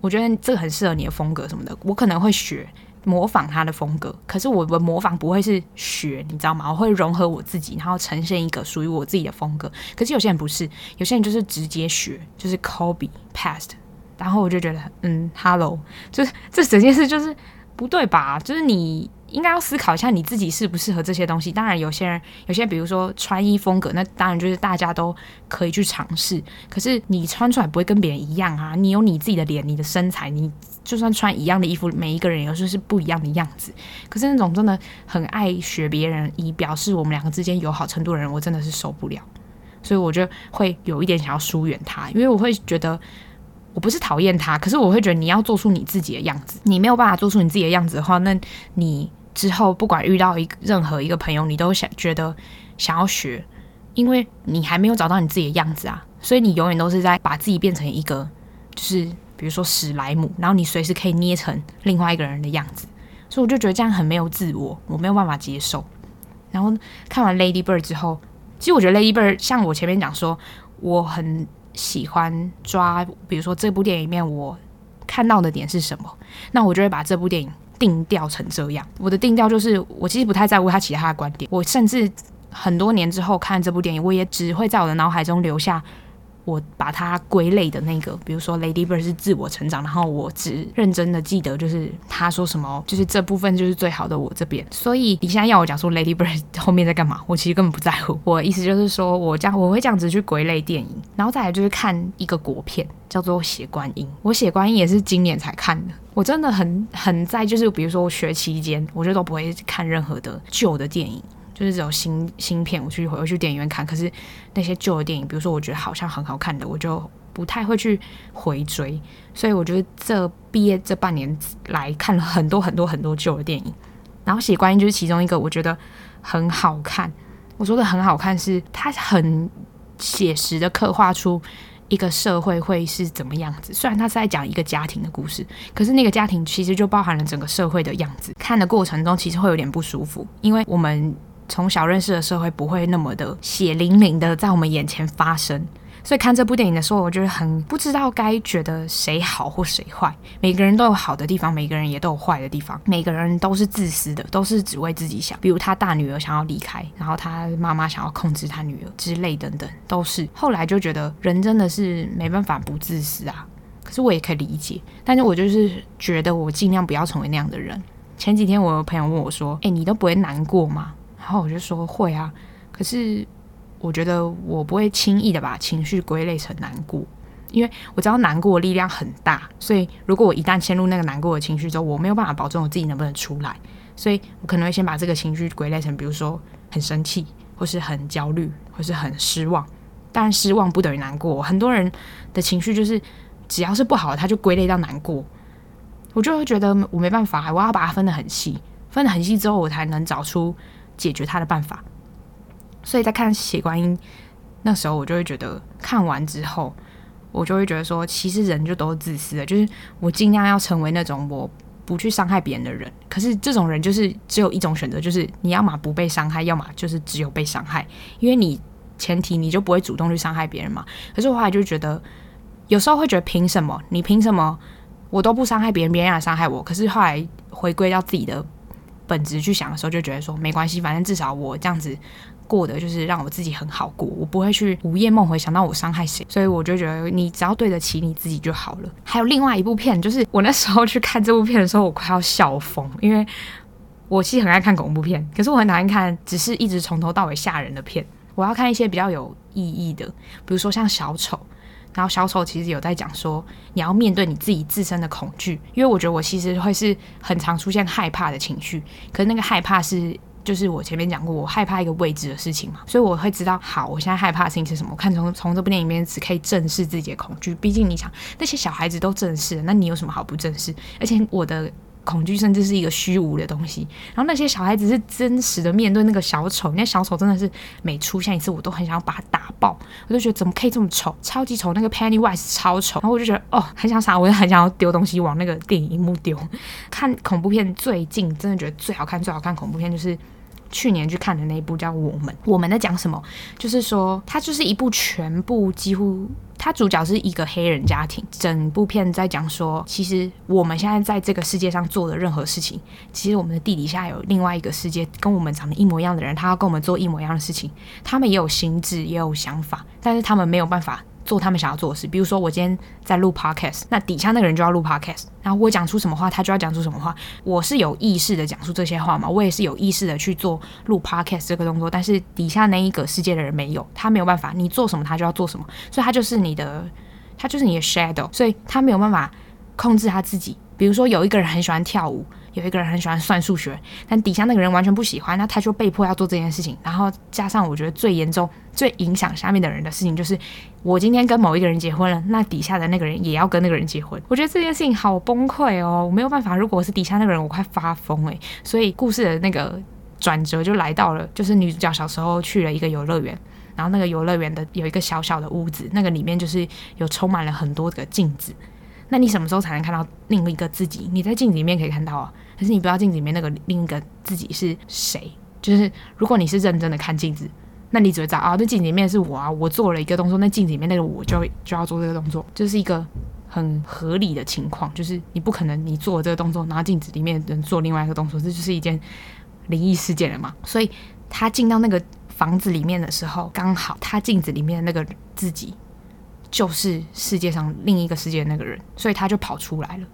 我觉得这个很适合你的风格什么的。”我可能会学模仿他的风格，可是我的模仿不会是学，你知道吗？我会融合我自己，然后呈现一个属于我自己的风格。可是有些人不是，有些人就是直接学，就是 copy past 然后我就觉得，嗯，hello，就是这整件事就是。不对吧？就是你应该要思考一下你自己适不适合这些东西。当然，有些人，有些人比如说穿衣风格，那当然就是大家都可以去尝试。可是你穿出来不会跟别人一样啊！你有你自己的脸，你的身材，你就算穿一样的衣服，每一个人有时候是不一样的样子。可是那种真的很爱学别人以表示我们两个之间友好程度的人，我真的是受不了。所以我就会有一点想要疏远他，因为我会觉得。我不是讨厌他，可是我会觉得你要做出你自己的样子。你没有办法做出你自己的样子的话，那你之后不管遇到一个任何一个朋友，你都想觉得想要学，因为你还没有找到你自己的样子啊。所以你永远都是在把自己变成一个，就是比如说史莱姆，然后你随时可以捏成另外一个人的样子。所以我就觉得这样很没有自我，我没有办法接受。然后看完《Lady Bird》之后，其实我觉得《Lady Bird》像我前面讲说，我很。喜欢抓，比如说这部电影里面我看到的点是什么，那我就会把这部电影定调成这样。我的定调就是，我其实不太在乎他其他的观点，我甚至很多年之后看这部电影，我也只会在我的脑海中留下。我把它归类的那个，比如说 Lady Bird 是自我成长，然后我只认真的记得就是他说什么，就是这部分就是最好的我这边。所以你现在要我讲说 Lady Bird 后面在干嘛，我其实根本不在乎。我意思就是说我这样我会这样子去归类电影，然后再来就是看一个国片叫做《血观音》。我《血观音》也是今年才看的。我真的很很在就是比如说我学期间，我就都不会看任何的旧的电影。就是这种新新片，我去回去电影院看。可是那些旧的电影，比如说我觉得好像很好看的，我就不太会去回追。所以我觉得这毕业这半年来看了很多很多很多旧的电影，然后《血观音》就是其中一个，我觉得很好看。我说的很好看是它很写实的刻画出一个社会会是怎么样子。虽然它是在讲一个家庭的故事，可是那个家庭其实就包含了整个社会的样子。看的过程中其实会有点不舒服，因为我们。从小认识的社会不会那么的血淋淋的在我们眼前发生，所以看这部电影的时候，我觉得很不知道该觉得谁好或谁坏。每个人都有好的地方，每个人也都有坏的地方。每个人都是自私的，都是只为自己想。比如他大女儿想要离开，然后他妈妈想要控制他女儿之类等等，都是。后来就觉得人真的是没办法不自私啊。可是我也可以理解，但是我就是觉得我尽量不要成为那样的人。前几天我有朋友问我说：“诶，你都不会难过吗？”然后我就说会啊，可是我觉得我不会轻易的把情绪归类成难过，因为我知道难过的力量很大，所以如果我一旦陷入那个难过的情绪之后，我没有办法保证我自己能不能出来，所以我可能会先把这个情绪归类成，比如说很生气，或是很焦虑，或是很失望。当然，失望不等于难过。很多人的情绪就是只要是不好的，他就归类到难过。我就会觉得我没办法，我要把它分得很细，分得很细之后，我才能找出解决他的办法。所以在看《血观音》那时候，我就会觉得看完之后，我就会觉得说，其实人就都是自私的，就是我尽量要成为那种我不去伤害别人的人。可是这种人就是只有一种选择，就是你要么不被伤害，要么就是只有被伤害，因为你前提你就不会主动去伤害别人嘛。可是我后来就觉得，有时候会觉得凭什么？你凭什么？我都不伤害别人，别人也伤害我。可是后来回归到自己的本质去想的时候，就觉得说没关系，反正至少我这样子。过的就是让我自己很好过，我不会去午夜梦回想到我伤害谁，所以我就觉得你只要对得起你自己就好了。还有另外一部片，就是我那时候去看这部片的时候，我快要笑疯，因为我其实很爱看恐怖片，可是我很讨厌看只是一直从头到尾吓人的片，我要看一些比较有意义的，比如说像小丑，然后小丑其实有在讲说你要面对你自己自身的恐惧，因为我觉得我其实会是很常出现害怕的情绪，可是那个害怕是。就是我前面讲过，我害怕一个未知的事情嘛，所以我会知道，好，我现在害怕的事情是什么。我看从从这部电影里面只可以正视自己的恐惧，毕竟你想那些小孩子都正视了，那你有什么好不正视？而且我的。恐惧甚至是一个虚无的东西，然后那些小孩子是真实的面对那个小丑，那小丑真的是每出现一次，我都很想要把他打爆，我就觉得怎么可以这么丑，超级丑，那个 Pennywise 超丑，然后我就觉得哦，很想傻，我就很想要丢东西往那个电影荧幕丢。看恐怖片最近真的觉得最好看最好看恐怖片就是。去年去看的那一部叫《我们》，我们在讲什么？就是说，它就是一部全部几乎，它主角是一个黑人家庭，整部片在讲说，其实我们现在在这个世界上做的任何事情，其实我们的地底下有另外一个世界，跟我们长得一模一样的人，他要跟我们做一模一样的事情，他们也有心智，也有想法，但是他们没有办法。做他们想要做的事，比如说我今天在录 podcast，那底下那个人就要录 podcast，然后我讲出什么话，他就要讲出什么话。我是有意识的讲出这些话嘛，我也是有意识的去做录 podcast 这个动作，但是底下那一个世界的人没有，他没有办法，你做什么他就要做什么，所以他就是你的，他就是你的 shadow，所以他没有办法控制他自己。比如说有一个人很喜欢跳舞。有一个人很喜欢算数学，但底下那个人完全不喜欢，那他就被迫要做这件事情。然后加上我觉得最严重、最影响下面的人的事情，就是我今天跟某一个人结婚了，那底下的那个人也要跟那个人结婚。我觉得这件事情好崩溃哦，我没有办法。如果我是底下那个人，我快发疯诶。所以故事的那个转折就来到了，就是女主角小时候去了一个游乐园，然后那个游乐园的有一个小小的屋子，那个里面就是有充满了很多个镜子。那你什么时候才能看到另一个自己？你在镜子里面可以看到啊，可是你不知道镜子里面那个另一个自己是谁。就是如果你是认真的看镜子，那你只会知道啊，那镜子里面是我啊，我做了一个动作，那镜子里面那个我就就要做这个动作，就是一个很合理的情况。就是你不可能你做这个动作，然后镜子里面人做另外一个动作，这就是一件灵异事件了嘛。所以他进到那个房子里面的时候，刚好他镜子里面的那个自己。就是世界上另一个世界的那个人，所以他就跑出来了。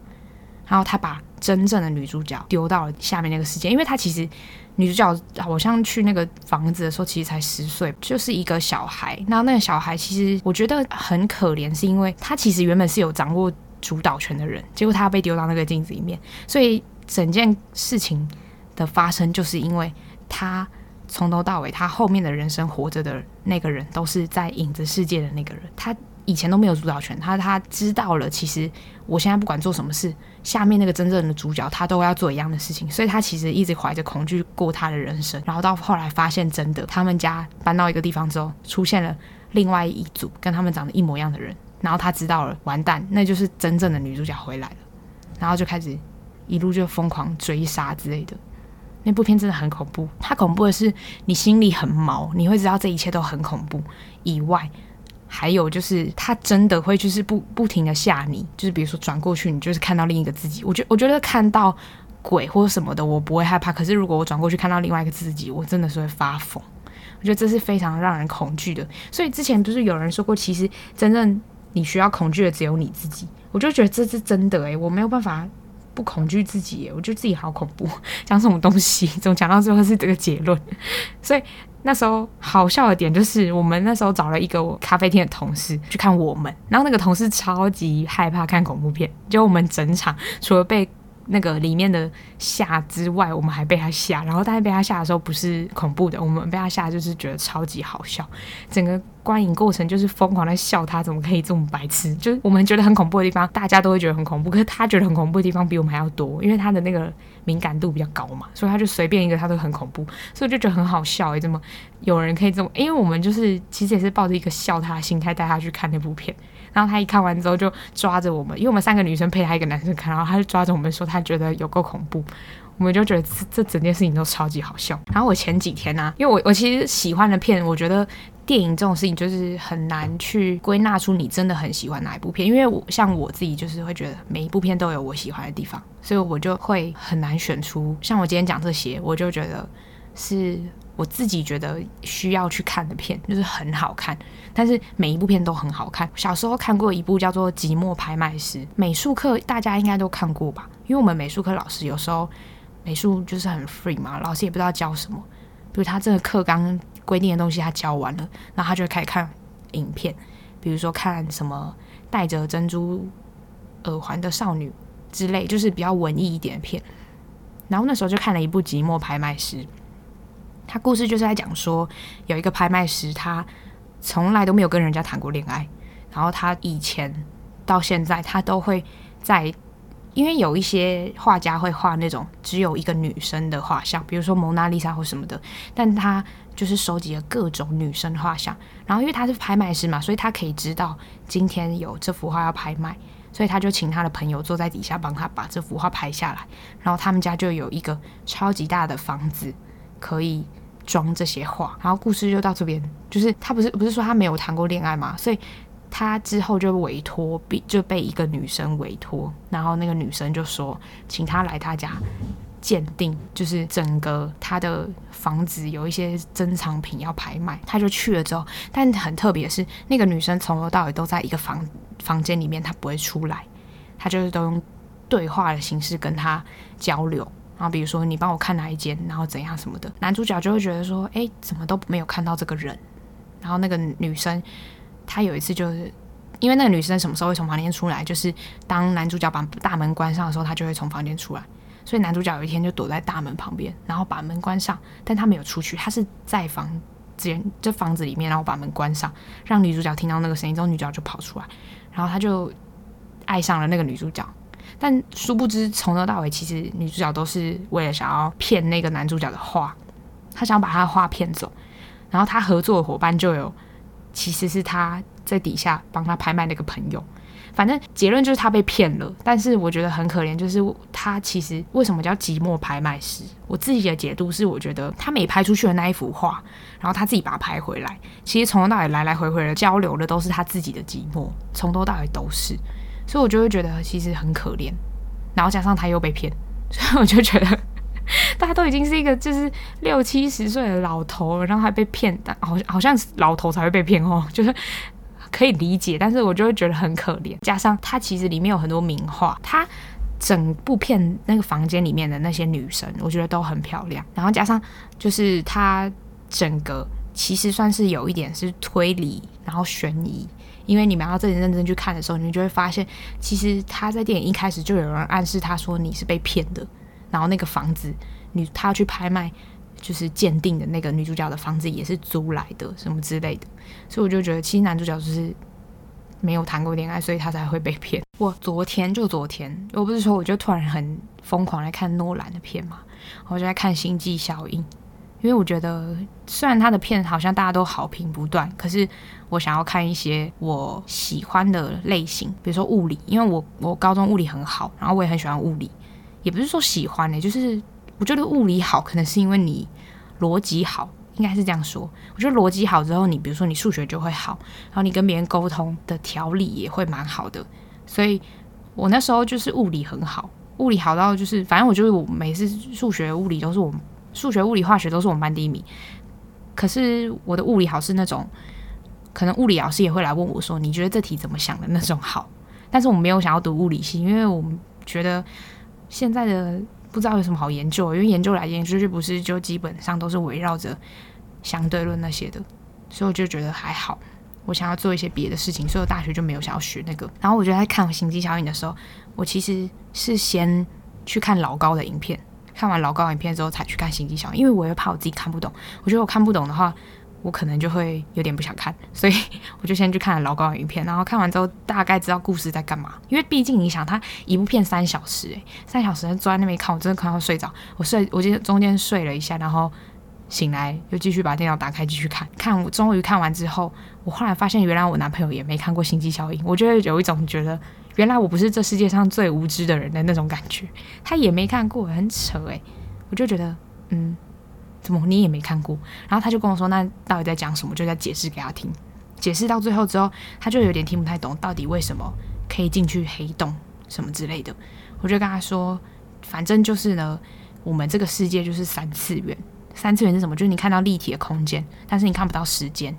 然后他把真正的女主角丢到了下面那个世界，因为他其实女主角好像去那个房子的时候，其实才十岁，就是一个小孩。那那个小孩其实我觉得很可怜，是因为他其实原本是有掌握主导权的人，结果他被丢到那个镜子里面。所以整件事情的发生，就是因为他从头到尾，他后面的人生活着的那个人，都是在影子世界的那个人。他。以前都没有主导权，他他知道了，其实我现在不管做什么事，下面那个真正的主角他都要做一样的事情，所以他其实一直怀着恐惧过他的人生，然后到后来发现真的，他们家搬到一个地方之后，出现了另外一组跟他们长得一模一样的人，然后他知道了，完蛋，那就是真正的女主角回来了，然后就开始一路就疯狂追杀之类的，那部片真的很恐怖，它恐怖的是你心里很毛，你会知道这一切都很恐怖以外。还有就是，他真的会就是不不停的吓你，就是比如说转过去，你就是看到另一个自己。我觉我觉得看到鬼或者什么的，我不会害怕。可是如果我转过去看到另外一个自己，我真的是会发疯。我觉得这是非常让人恐惧的。所以之前不是有人说过，其实真正你需要恐惧的只有你自己。我就觉得这是真的诶、我没有办法不恐惧自己、我觉得自己好恐怖，讲什么东西？怎么讲到最后是这个结论？所以。那时候好笑的点就是，我们那时候找了一个咖啡厅的同事去看我们，然后那个同事超级害怕看恐怖片，就我们整场除了被那个里面的吓之外，我们还被他吓。然后，但是被他吓的时候不是恐怖的，我们被他吓就是觉得超级好笑。整个观影过程就是疯狂在笑他怎么可以这么白痴。就是我们觉得很恐怖的地方，大家都会觉得很恐怖，可是他觉得很恐怖的地方比我们还要多，因为他的那个敏感度比较高嘛，所以他就随便一个他都很恐怖，所以就觉得很好笑诶，怎么有人可以这么？因为我们就是其实也是抱着一个笑他的心态带他去看那部片。然后他一看完之后就抓着我们，因为我们三个女生配他一个男生看，然后他就抓着我们说他觉得有够恐怖，我们就觉得这这整件事情都超级好笑。然后我前几天呢、因为我我其实喜欢的片，我觉得电影这种事情就是很难去归纳出你真的很喜欢哪一部片，因为我像我自己就是会觉得每一部片都有我喜欢的地方，所以我就会很难选出。像我今天讲这些，我就觉得是。我自己觉得需要去看的片，就是很好看，但是每一部片都很好看。小时候看过一部叫做《寂寞拍卖师》，美术课大家应该都看过吧？因为我们美术课老师有时候美术就是很 free 嘛，老师也不知道教什么，比如他这个课纲规定的东西他教完了，然后他就会开始看影片，比如说看什么戴着珍珠耳环的少女之类，就是比较文艺一点的片。然后那时候就看了一部《寂寞拍卖师》。他故事就是在讲说，有一个拍卖师，他从来都没有跟人家谈过恋爱。然后他以前到现在，他都会在，因为有一些画家会画那种只有一个女生的画像，比如说蒙娜丽莎或什么的。但他就是收集了各种女生画像。然后因为他是拍卖师嘛，所以他可以知道今天有这幅画要拍卖，所以他就请他的朋友坐在底下帮他把这幅画拍下来。然后他们家就有一个超级大的房子。可以装这些画，然后故事就到这边。就是他不是不是说他没有谈过恋爱嘛，所以他之后就委托，被就被一个女生委托，然后那个女生就说，请他来他家鉴定，就是整个他的房子有一些珍藏品要拍卖，他就去了之后，但很特别的是，那个女生从头到尾都在一个房房间里面，她不会出来，她就是都用对话的形式跟他交流。然后比如说你帮我看哪一间，然后怎样什么的，男主角就会觉得说，哎，怎么都没有看到这个人。然后那个女生，她有一次就是，因为那个女生什么时候会从房间出来，就是当男主角把大门关上的时候，她就会从房间出来。所以男主角有一天就躲在大门旁边，然后把门关上，但他没有出去，他是在房间这房子里面，然后把门关上，让女主角听到那个声音之后，女主角就跑出来，然后他就爱上了那个女主角。但殊不知，从头到尾，其实女主角都是为了想要骗那个男主角的画，他想把他的画骗走。然后他合作伙伴就有，其实是他在底下帮他拍卖那个朋友。反正结论就是他被骗了。但是我觉得很可怜，就是他其实为什么叫寂寞拍卖师？我自己的解读是，我觉得他没拍出去的那一幅画，然后他自己把它拍回来。其实从头到尾来来回回的交流的都是他自己的寂寞，从头到尾都是。所以，我就会觉得其实很可怜，然后加上他又被骗，所以我就觉得大家都已经是一个就是六七十岁的老头，然后还被骗，但好像好像老头才会被骗哦，就是可以理解，但是我就会觉得很可怜。加上他其实里面有很多名画，他整部片那个房间里面的那些女生，我觉得都很漂亮。然后加上就是他整个其实算是有一点是推理，然后悬疑。因为你们要认真认真去看的时候，你们就会发现，其实他在电影一开始就有人暗示他说你是被骗的，然后那个房子你他要去拍卖，就是鉴定的那个女主角的房子也是租来的，什么之类的，所以我就觉得其实男主角就是没有谈过恋爱，所以他才会被骗。我昨天就昨天，我不是说我就突然很疯狂来看诺兰的片嘛，我就在看《星际效应》。因为我觉得，虽然他的片好像大家都好评不断，可是我想要看一些我喜欢的类型，比如说物理，因为我我高中物理很好，然后我也很喜欢物理，也不是说喜欢的，就是我觉得物理好，可能是因为你逻辑好，应该是这样说。我觉得逻辑好之后，你比如说你数学就会好，然后你跟别人沟通的条理也会蛮好的，所以我那时候就是物理很好，物理好到就是，反正我就是我每次数学物理都是我。数学、物理、化学都是我们班第一名，可是我的物理好是那种，可能物理老师也会来问我说：“你觉得这题怎么想的？”那种好，但是我没有想要读物理系，因为我觉得现在的不知道有什么好研究，因为研究来研究去，不是就基本上都是围绕着相对论那些的，所以我就觉得还好。我想要做一些别的事情，所以我大学就没有想要学那个。然后我觉得在看《星际效应》的时候，我其实是先。去看老高的影片，看完老高影片之后才去看《星际效应》，因为我又怕我自己看不懂。我觉得我看不懂的话，我可能就会有点不想看，所以 我就先去看了老高的影片，然后看完之后大概知道故事在干嘛。因为毕竟你想，他一部片三小时，诶，三小时坐在那边看，我真的看到睡着。我睡，我今天中间睡了一下，然后醒来又继续把电脑打开继续看。看我终于看完之后，我后来发现原来我男朋友也没看过《星际效应》，我就会有一种觉得原来我不是这世界上最无知的人的那种感觉。他也没看过，很扯诶，我就觉得嗯。怎么你也没看过？然后他就跟我说：“那到底在讲什么？”就在解释给他听。解释到最后之后，他就有点听不太懂，到底为什么可以进去黑洞什么之类的。我就跟他说：“反正就是呢，我们这个世界就是三次元。三次元是什么？就是你看到立体的空间，但是你看不到时间，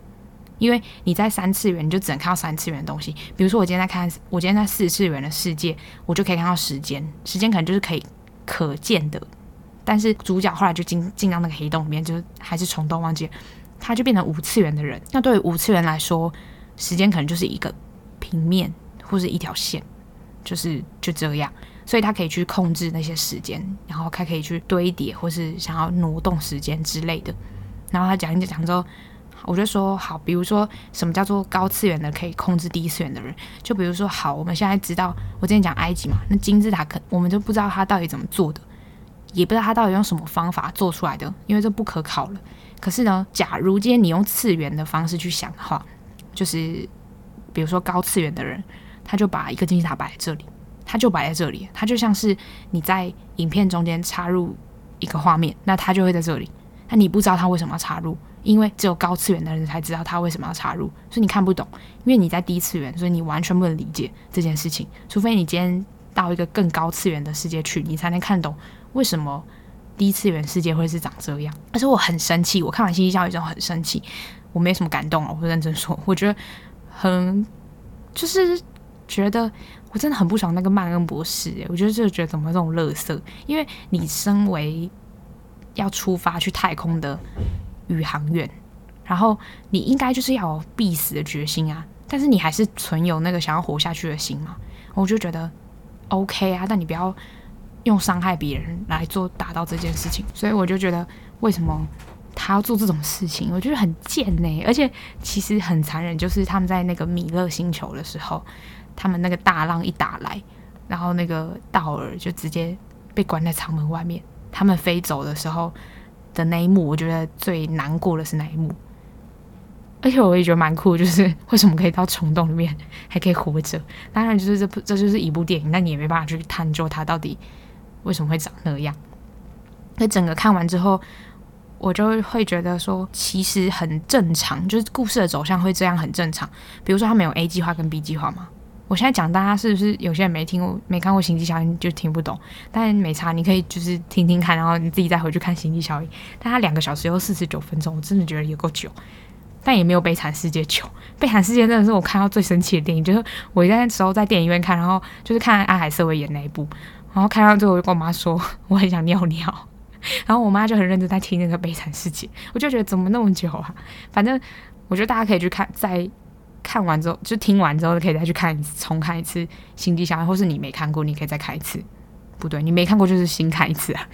因为你在三次元，你就只能看到三次元的东西。比如说，我今天在看，我今天在四次元的世界，我就可以看到时间，时间可能就是可以可见的。”但是主角后来就进进到那个黑洞里面，就是还是虫洞忘记，他就变成五次元的人。那对于五次元来说，时间可能就是一个平面或是一条线，就是就这样。所以他可以去控制那些时间，然后他可以去堆叠或是想要挪动时间之类的。然后他讲一讲之后，我就说好，比如说什么叫做高次元的可以控制低次元的人？就比如说好，我们现在知道，我之前讲埃及嘛，那金字塔可我们就不知道他到底怎么做的。也不知道他到底用什么方法做出来的，因为这不可考了。可是呢，假如今天你用次元的方式去想的话，就是比如说高次元的人，他就把一个金字塔摆在这里，他就摆在这里，他就像是你在影片中间插入一个画面，那他就会在这里。那你不知道他为什么要插入，因为只有高次元的人才知道他为什么要插入，所以你看不懂，因为你在低次元，所以你完全不能理解这件事情。除非你今天到一个更高次元的世界去，你才能看懂。为什么第一次元世界会是长这样？而且我很生气，我看完《星际效应》之后很生气，我没什么感动啊，我认真说，我觉得很就是觉得我真的很不爽那个曼恩博士，我觉得就觉得怎么这种垃圾？因为你身为要出发去太空的宇航员，然后你应该就是要有必死的决心啊，但是你还是存有那个想要活下去的心嘛，我就觉得 OK 啊，但你不要。用伤害别人来做达到这件事情，所以我就觉得为什么他要做这种事情？我觉得很贱呢，而且其实很残忍。就是他们在那个米勒星球的时候，他们那个大浪一打来，然后那个道尔就直接被关在舱门外面。他们飞走的时候的那一幕，我觉得最难过的是那一幕。而且我也觉得蛮酷，就是为什么可以到虫洞里面还可以活着？当然，就是这部这就是一部电影，那你也没办法去探究它到底。为什么会长那样？那整个看完之后，我就会觉得说，其实很正常，就是故事的走向会这样很正常。比如说，他们有 A 计划跟 B 计划嘛。我现在讲，大家是不是有些人没听过、没看过《星际效应》就听不懂？但没差，你可以就是听听看，然后你自己再回去看《星际效应》。但它两个小时又四十九分钟，我真的觉得也够久，但也没有《悲惨世界》久。《悲惨世界》真的是我看到最生气的电影，就是我那时候在电影院看，然后就是看安海瑟薇演那一部。然后看到最后，我就跟我妈说 我很想尿尿，然后我妈就很认真在听那个《悲惨世界》，我就觉得怎么那么久啊？反正我觉得大家可以去看，在看完之后就听完之后可以再去看一次，重看一次《星际效应》，或是你没看过，你可以再看一次。不对，你没看过就是新看一次啊。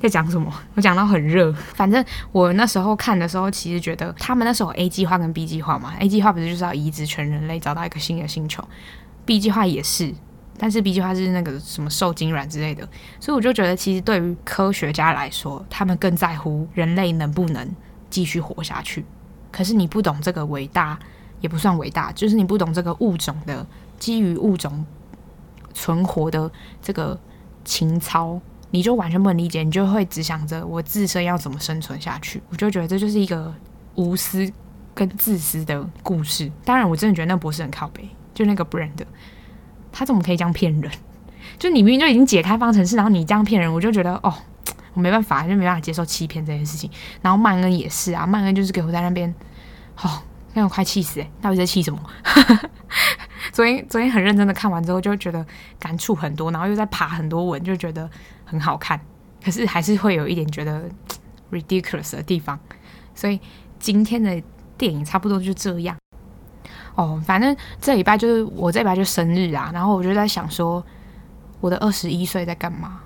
在讲什么？我讲到很热。反正我那时候看的时候，其实觉得他们那时候 A 计划跟 B 计划嘛，A 计划不是就是要移植全人类，找到一个新的星球，B 计划也是。但是 B 计划是那个什么受精卵之类的，所以我就觉得，其实对于科学家来说，他们更在乎人类能不能继续活下去。可是你不懂这个伟大，也不算伟大，就是你不懂这个物种的基于物种存活的这个情操，你就完全不能理解，你就会只想着我自身要怎么生存下去。我就觉得这就是一个无私跟自私的故事。当然，我真的觉得那博士很靠北，就那个 Brand。他怎么可以这样骗人？就你明明就已经解开方程式，然后你这样骗人，我就觉得哦，我没办法，就没办法接受欺骗这件事情。然后曼恩也是啊，曼恩就是给我在那边，哦，让我快气死诶，到底在气什么？昨天昨天很认真的看完之后，就觉得感触很多，然后又在爬很多文，就觉得很好看。可是还是会有一点觉得 ridiculous 的地方。所以今天的电影差不多就这样。哦，反正这礼拜就是我这礼拜就生日啊，然后我就在想说，我的二十一岁在干嘛？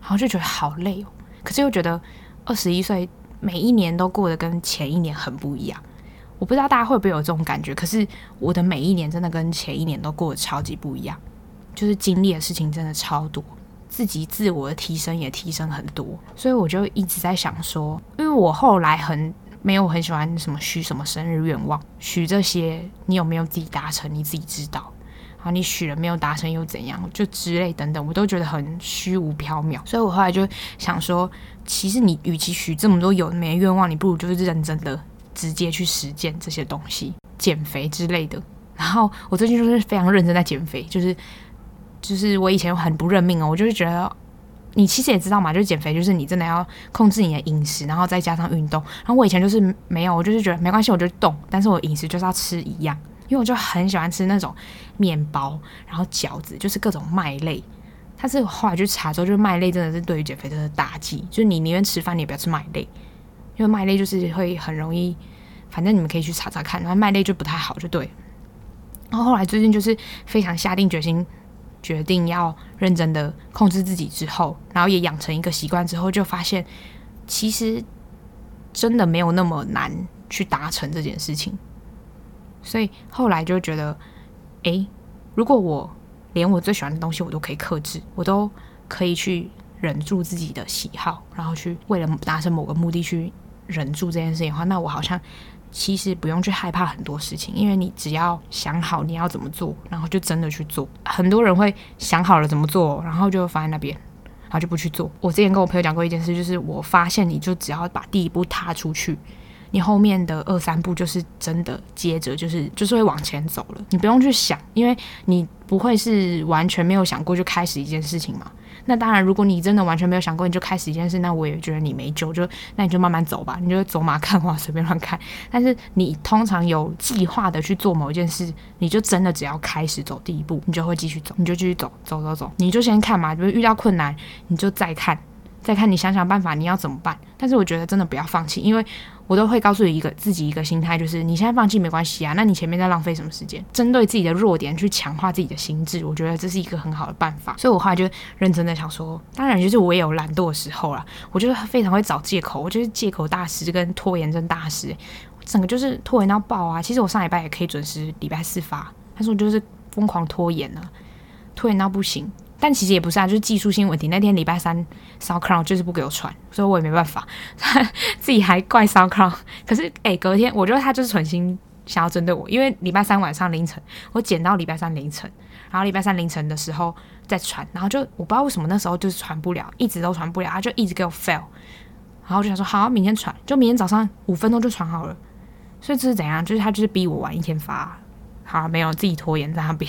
然后就觉得好累哦。可是又觉得二十一岁每一年都过得跟前一年很不一样。我不知道大家会不会有这种感觉，可是我的每一年真的跟前一年都过得超级不一样，就是经历的事情真的超多，自己自我的提升也提升很多，所以我就一直在想说，因为我后来很没有很喜欢什么许什么生日愿望，许这些你有没有自己达成你自己知道，然后你许了没有达成又怎样，就之类等等，我都觉得很虚无缥缈，所以我后来就想说，其实你与其许这么多有的没的愿望，你不如就是认真的。直接去实践这些东西，减肥之类的。然后我最近就是非常认真在减肥，就是就是我以前很不认命哦，我就是觉得你其实也知道嘛，就是减肥就是你真的要控制你的饮食，然后再加上运动。然后我以前就是没有，我就是觉得没关系，我就动，但是我饮食就是要吃一样，因为我就很喜欢吃那种面包，然后饺子，就是各种麦类。但是后来去查之后，就是麦类真的是对于减肥真的打击，就是你宁愿吃饭，你也不要吃麦类。因为麦类就是会很容易，反正你们可以去查查看，然后麦类就不太好，就对。然后后来最近就是非常下定决心，决定要认真的控制自己之后，然后也养成一个习惯之后，就发现其实真的没有那么难去达成这件事情。所以后来就觉得，诶，如果我连我最喜欢的东西我都可以克制，我都可以去忍住自己的喜好，然后去为了达成某个目的去。忍住这件事情的话，那我好像其实不用去害怕很多事情，因为你只要想好你要怎么做，然后就真的去做。很多人会想好了怎么做，然后就放在那边，然后就不去做。我之前跟我朋友讲过一件事，就是我发现你就只要把第一步踏出去，你后面的二三步就是真的接着就是就是会往前走了。你不用去想，因为你不会是完全没有想过就开始一件事情嘛。那当然，如果你真的完全没有想过，你就开始一件事，那我也觉得你没救，就那你就慢慢走吧，你就走马看花，随便乱看。但是你通常有计划的去做某一件事，你就真的只要开始走第一步，你就会继续走，你就继续走，走走走，你就先看嘛，比如遇到困难，你就再看，再看，你想想办法，你要怎么办？但是我觉得真的不要放弃，因为。我都会告诉你一个自己一个心态，就是你现在放弃没关系啊，那你前面在浪费什么时间？针对自己的弱点去强化自己的心智，我觉得这是一个很好的办法。所以我后来就认真的想说，当然就是我也有懒惰的时候啦，我就是非常会找借口，我就是借口大师跟拖延症大师，整个就是拖延到爆啊！其实我上礼拜也可以准时礼拜四发，但是我就是疯狂拖延啊，拖延到不行。但其实也不是啊，就是技术性问题。那天礼拜三，SoundCloud 就是不给我传，所以我也没办法，自己还怪 SoundCloud。可是，哎、欸，隔天我觉得他就是存心想要针对我，因为礼拜三晚上凌晨我剪到礼拜三凌晨，然后礼拜三凌晨的时候再传，然后就我不知道为什么那时候就是传不了，一直都传不了，他就一直给我 fail。然后我就想说，好，明天传，就明天早上五分钟就传好了。所以这是怎样？就是他就是逼我晚一天发，好，没有自己拖延在那边。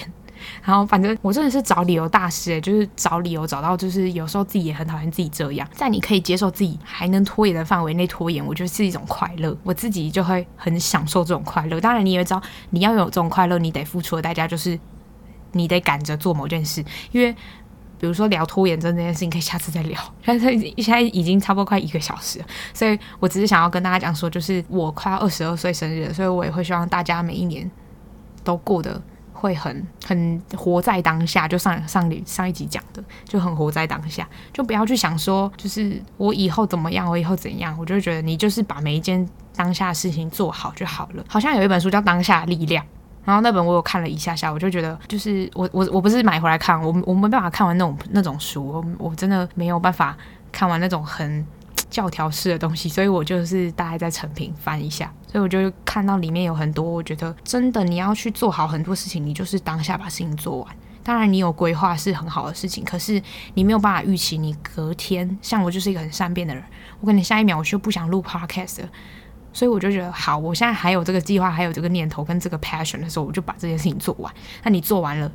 然后反正我真的是找理由大师诶，就是找理由找到，就是有时候自己也很讨厌自己这样，在你可以接受自己还能拖延的范围内拖延，我觉得是一种快乐，我自己就会很享受这种快乐。当然你也知道，你要有这种快乐，你得付出的代价就是你得赶着做某件事，因为比如说聊拖延症这件事情，可以下次再聊。但是现在已经差不多快一个小时了，所以我只是想要跟大家讲说，就是我快要二十二岁生日了，所以我也会希望大家每一年都过得。会很很活在当下，就上上上一集讲的，就很活在当下，就不要去想说，就是我以后怎么样，我以后怎样，我就觉得你就是把每一件当下的事情做好就好了。好像有一本书叫《当下力量》，然后那本我有看了一下下，我就觉得，就是我我我不是买回来看，我我没办法看完那种那种书，我我真的没有办法看完那种很。教条式的东西，所以我就是大概在成品翻一下，所以我就看到里面有很多，我觉得真的你要去做好很多事情，你就是当下把事情做完。当然你有规划是很好的事情，可是你没有办法预期你隔天。像我就是一个很善变的人，我可能下一秒我就不想录 podcast 了，所以我就觉得好，我现在还有这个计划，还有这个念头跟这个 passion 的时候，我就把这件事情做完。那你做完了。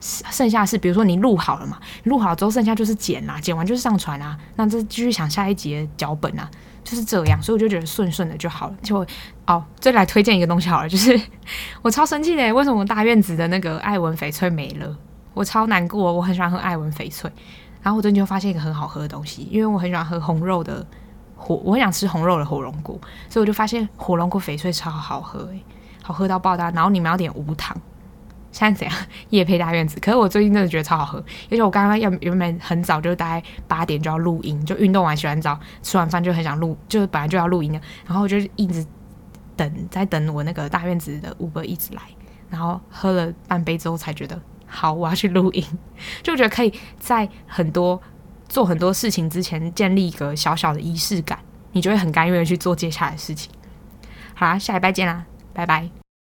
剩下是，比如说你录好了嘛，录好之后剩下就是剪啦，剪完就是上传啊，那这继续想下一集的脚本啊，就是这样，所以我就觉得顺顺的就好了。就哦，再来推荐一个东西好了，就是 我超生气的，为什么大院子的那个爱文翡翠没了？我超难过，我很喜欢喝爱文翡翠，然后我最近就发现一个很好喝的东西，因为我很喜欢喝红肉的火，我很想吃红肉的火龙果，所以我就发现火龙果翡翠超好喝诶，好喝到爆炸，然后你们要点无糖。现在怎样？夜配大院子。可是我最近真的觉得超好喝，而且我刚刚要原本很早，就大概八点就要录音，就运动完洗完澡吃完饭就很想录，就本来就要录音的，然后我就一直等，在等我那个大院子的 Uber 一直来，然后喝了半杯之后才觉得好，我要去录音，就觉得可以在很多做很多事情之前建立一个小小的仪式感，你就会很甘愿去做接下来的事情。好啦，下礼拜见啦，拜拜。